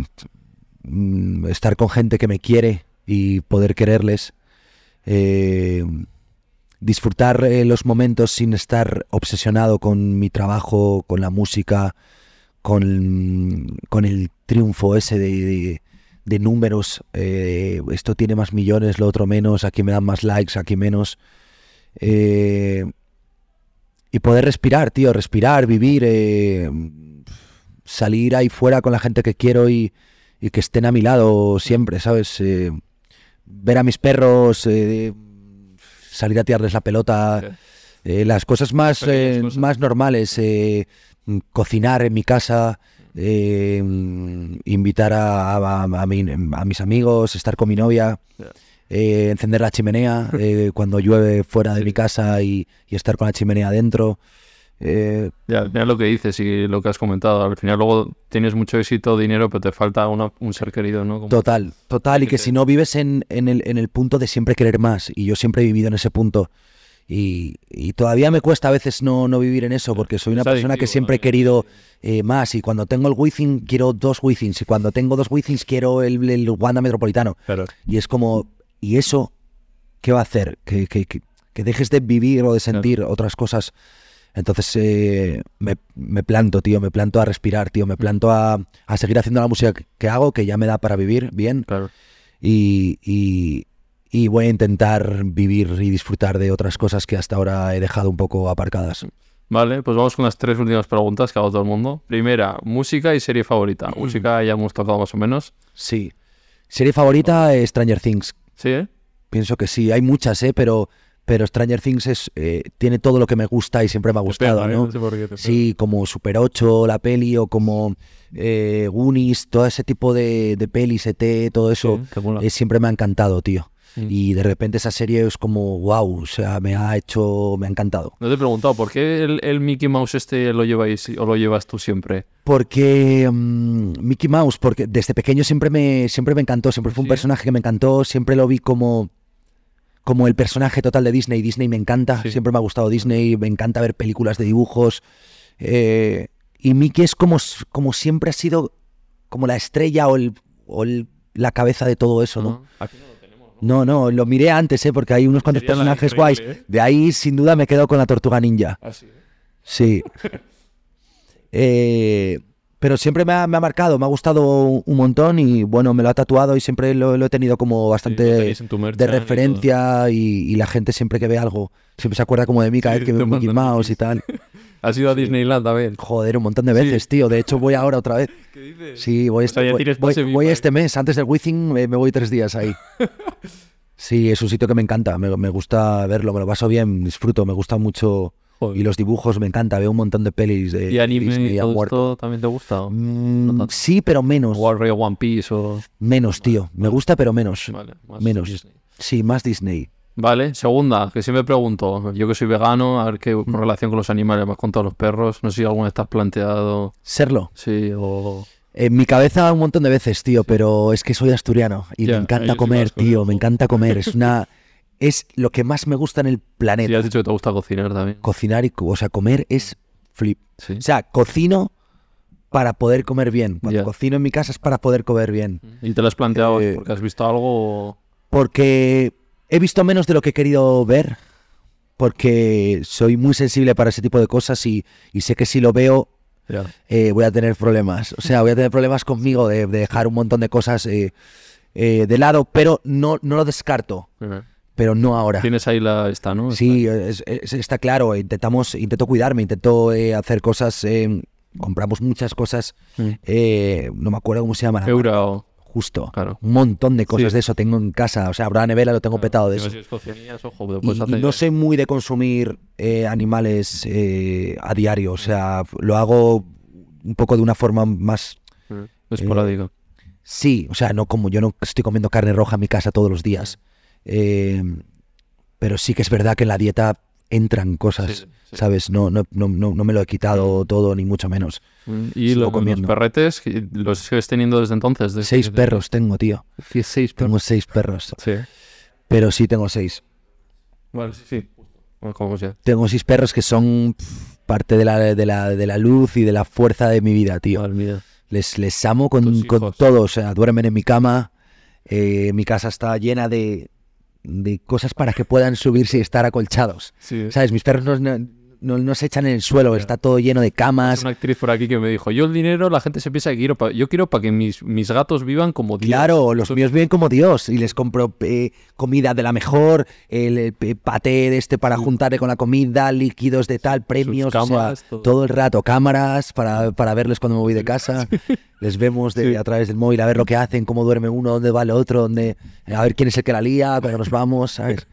mm, estar con gente que me quiere y poder quererles. eh, disfrutar los momentos sin estar obsesionado con mi trabajo, con la música, con, con el triunfo ese de, de- números. esto tiene más millones, lo otro menos, aquí me dan más likes, aquí menos. Y poder respirar, tío, respirar, vivir, eh, salir ahí fuera con la gente que quiero y, y que estén a mi lado siempre, ¿sabes? Eh, ver a mis perros, eh, salir a tirarles la pelota, las cosas más, cosas. más normales, cocinar en mi casa, invitar a, a- a mi- a mis amigos, estar con mi novia. Eh, encender la chimenea eh, cuando llueve fuera de mi casa y, y estar con la chimenea dentro. Eh, Ya, al final lo que dices y lo que has comentado, al final luego tienes mucho éxito, dinero, pero te falta una- un ser querido, ¿no? Como- Total, total. Y que si no vives en, en el, en el punto de siempre querer más, y yo siempre he vivido en ese punto, y, y todavía me cuesta a veces no, no vivir en eso, porque soy una Es persona que siempre he querido eh, más, y cuando tengo el Wizzing quiero dos Wizzings, y cuando tengo dos Wizzings quiero el, el Wanda Metropolitano. Claro. Y es como, ¿y eso qué va a hacer? Que, que- que- que dejes de vivir o de sentir otras cosas. Entonces eh, me, me planto, tío, me planto a respirar, tío, me planto a, a seguir haciendo la música que- hago, que ya me da para vivir bien, Claro. y, y- y voy a intentar vivir y disfrutar de otras cosas que hasta ahora he dejado un poco aparcadas. Vale, pues vamos con las tres últimas preguntas que hago todo el mundo. Primera, música y serie favorita. Música ya hemos tocado más o menos. Sí. Serie favorita, Stranger Things. ¿Sí, eh? Pienso que sí, hay muchas, ¿eh? pero, pero Stranger Things es, eh, tiene todo lo que me gusta y siempre me ha gustado, ¿eh? ¿no? Sé qué. Sí, como Super 8, la peli, o como eh, Goonies, todo ese tipo de, de pelis, ET, todo eso, Sí, eh, siempre me ha encantado, tío. Mm. Y de repente esa serie es como, wow, o sea, me ha hecho, me ha encantado. No te he preguntado, ¿por qué el, el Mickey Mouse este lo lleváis o lo llevas tú siempre? Porque mm, Mickey Mouse, porque desde pequeño siempre me, siempre me encantó, siempre fue un Sí. personaje que me encantó, siempre lo vi como, como el personaje total de Disney. Disney me encanta, Sí. siempre me ha gustado Disney, me encanta ver películas de dibujos. eh, y Mickey es como, como siempre ha sido como la estrella o, el, o el- la cabeza de todo eso, ¿no? ¿No? No, lo miré antes, ¿eh? porque hay unos cuantos Sería personajes guays. ¿eh? De ahí, sin duda, me quedo con la tortuga ninja. Así. Sí. Eh, pero siempre me ha, me ha marcado, me ha gustado un montón y bueno, me lo ha tatuado y siempre lo, lo he tenido como bastante de todo. referencia y, y la gente siempre que ve algo, siempre se acuerda como de mí cada vez que te ve Mickey Mouse y tal. Has ido a Disneyland también. Joder, un montón de veces, tío. De hecho, voy ahora otra vez. ¿Qué dices? Sí, voy, O sea, este, ya voy, este mes, antes del Wizzing me, me voy tres días ahí. Sí, es un sitio que me encanta, me, me gusta verlo, me lo paso bien, disfruto, me gusta mucho. Joder. Y los dibujos me encanta, veo un montón de pelis de ¿Y anime Disney y a todo esto también te gusta? ¿o? Mm, No sí, pero menos. Warrior One Piece o... Menos, tío. Me gusta, pero menos. Vale, más Menos. Disney. Sí, más Disney. Vale, segunda, que siempre pregunto, yo que soy vegano, a ver qué con relación con los animales, más con todos los perros, no sé si alguna vez te has planteado, Serlo. sí, o... En mi cabeza un montón de veces, tío, pero es que soy asturiano y Ya, me encanta comer, tío, me encanta comer. Es una. Es lo que más me gusta en el Sí, planeta. has dicho que te gusta cocinar también. Cocinar y. O sea, comer es flip. Sí. O sea, cocino para poder comer bien. Cuando Ya. cocino en mi casa es para poder comer bien. ¿Y te lo has planteado Eh, porque has visto algo. Porque he visto menos de lo que he querido ver. Porque soy muy sensible para ese tipo de cosas y, y sé que si lo veo eh, voy a tener problemas. O sea, voy a tener problemas conmigo de, de dejar un montón de cosas eh, eh, de lado, pero no, no lo descarto. Pero no ahora. Tienes ahí la esta, ¿no? Sí, es- es- está claro. Intentamos, intento cuidarme, intento hacer cosas. compramos muchas cosas. Mm. eh, no me acuerdo cómo se llama. la Eura o... Justo. Claro. Un montón de cosas Sí. de eso tengo en casa. O sea, la nevera lo tengo petado de eso. Si es cocinías, ojo, te Y, no soy muy de consumir eh, animales eh, a diario. O sea, lo hago un poco de una forma más. Mm, Esporádico. Sí, o sea, no como yo no estoy comiendo carne roja en mi casa todos los días. Eh, pero sí que es verdad que en la dieta entran cosas, Sí, sí. ¿sabes? No, no, no, no, no me lo he quitado todo, ni mucho menos. Mm, Y lo- los perretes, que ¿los sigues teniendo desde entonces? Desde- Seis desde- perros tengo, tío. Sí, Seis perros. Tengo seis perros. Sí. Pero sí tengo seis. Vale, sí, sí. Bueno, como sea. Tengo seis perros que son parte de la, de, la, de la luz y de la fuerza de mi vida, tío. Madre. Les, les amo con, con todo. O sea, duermen en mi cama. eh, mi casa está llena de, de cosas para que puedan subirse y estar acolchados. Sí. ¿Sabes? Mis perros no, no- no, se echan en el suelo, está todo lleno de camas. una actriz por aquí que me dijo, yo el dinero, la gente se piensa que quiero, pa- yo quiero para que mis, mis gatos vivan como Dios". Claro, los Eso- míos viven como Dios y les compro eh, comida de la mejor, el, p- paté de este para juntarle con la comida, líquidos de tal, premios, o sea, cámaras, todo. todo. el rato, cámaras para, para verles cuando me voy de casa. Les vemos de, Sí. a través del móvil a ver lo que hacen, cómo duerme uno, dónde va el otro, dónde, a ver quién es el que la lía, cuando nos vamos, ¿sabes?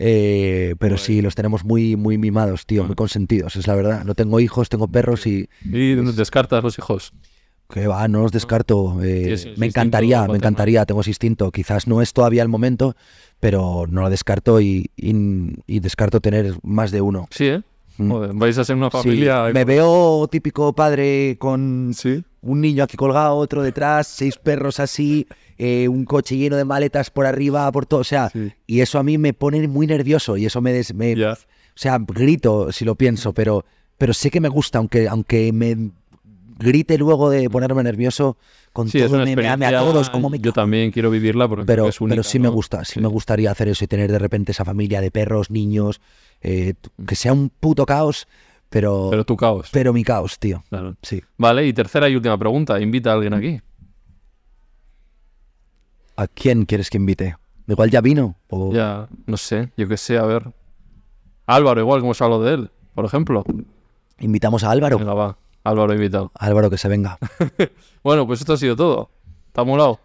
Eh, pero sí, los tenemos muy, muy mimados, tío, muy consentidos, es la verdad. No tengo hijos, tengo perros y Y descartas los hijos. que va, no los descarto. eh, me encantaría, me encantaría, tengo ese instinto. Quizás no es todavía el momento, pero no lo descarto y, y- y descarto tener más de uno. Sí, ¿eh? Mm. Joder, vais a ser una Sí, familia... me veo típico padre con Sí. un niño aquí colgado, otro detrás, seis perros así, eh, un coche lleno de maletas por arriba, por todo. O sea, Sí. y eso a mí me pone muy nervioso y eso me, des- me- o sea, grito si lo pienso, pero, pero sé que me gusta, aunque, aunque me grite luego de ponerme nervioso con Sí, todo, me, me ame a todos, como me Yo también quiero vivirla porque pero, es única, pero sí me gusta, sí, Sí. me gustaría hacer eso y tener de repente esa familia de perros, niños, eh, que sea un puto caos, pero, Pero tu caos. pero mi caos, tío. Claro. Sí. Vale, y tercera y última pregunta. Invita a alguien aquí. ¿A quién quieres que invite? Igual ya vino. O... Ya, no sé, yo qué sé, a ver. Álvaro, igual, como se habló de él, por ejemplo. Invitamos a Álvaro. Venga, va. Álvaro invitado. Álvaro, que se venga. Bueno, pues esto ha sido todo. ¿Te ha molado?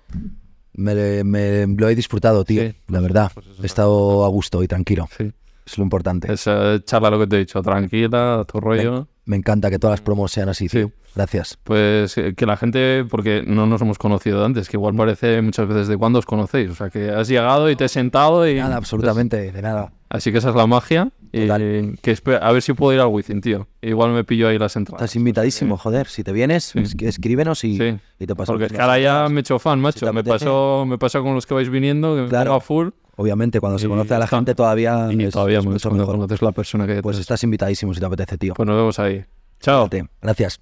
Me, me- lo he disfrutado, tío. Sí. La verdad. Pues he estado a gusto y tranquilo. Sí. Es lo importante. Esa charla lo que te he dicho, tranquila, tu rollo. Me encanta que todas las promos sean así, Sí. tío. Gracias. Pues eh, que la gente, porque no nos hemos conocido antes, que igual parece muchas veces de cuándo os conocéis. O sea, que has llegado y te has sentado y... Nada, absolutamente, de nada. Así que esa es la magia. Y Total. que a ver si puedo ir al Wizzing, tío. Igual me pillo ahí las entradas. Estás invitadísimo, joder. Si te vienes, Sí. es- escríbenos y, y te pasamos Porque es que ahora ya me he hecho fan, macho. te me, pasó, me pasó con los que vais viniendo, que me Claro. a full. Obviamente, cuando se conoce a la gente todavía Y es, todavía es mucho cuando mejor. conoces la persona que pues, estás invitadísimo si te apetece, tío. pues nos vemos ahí. Chao. Gracias.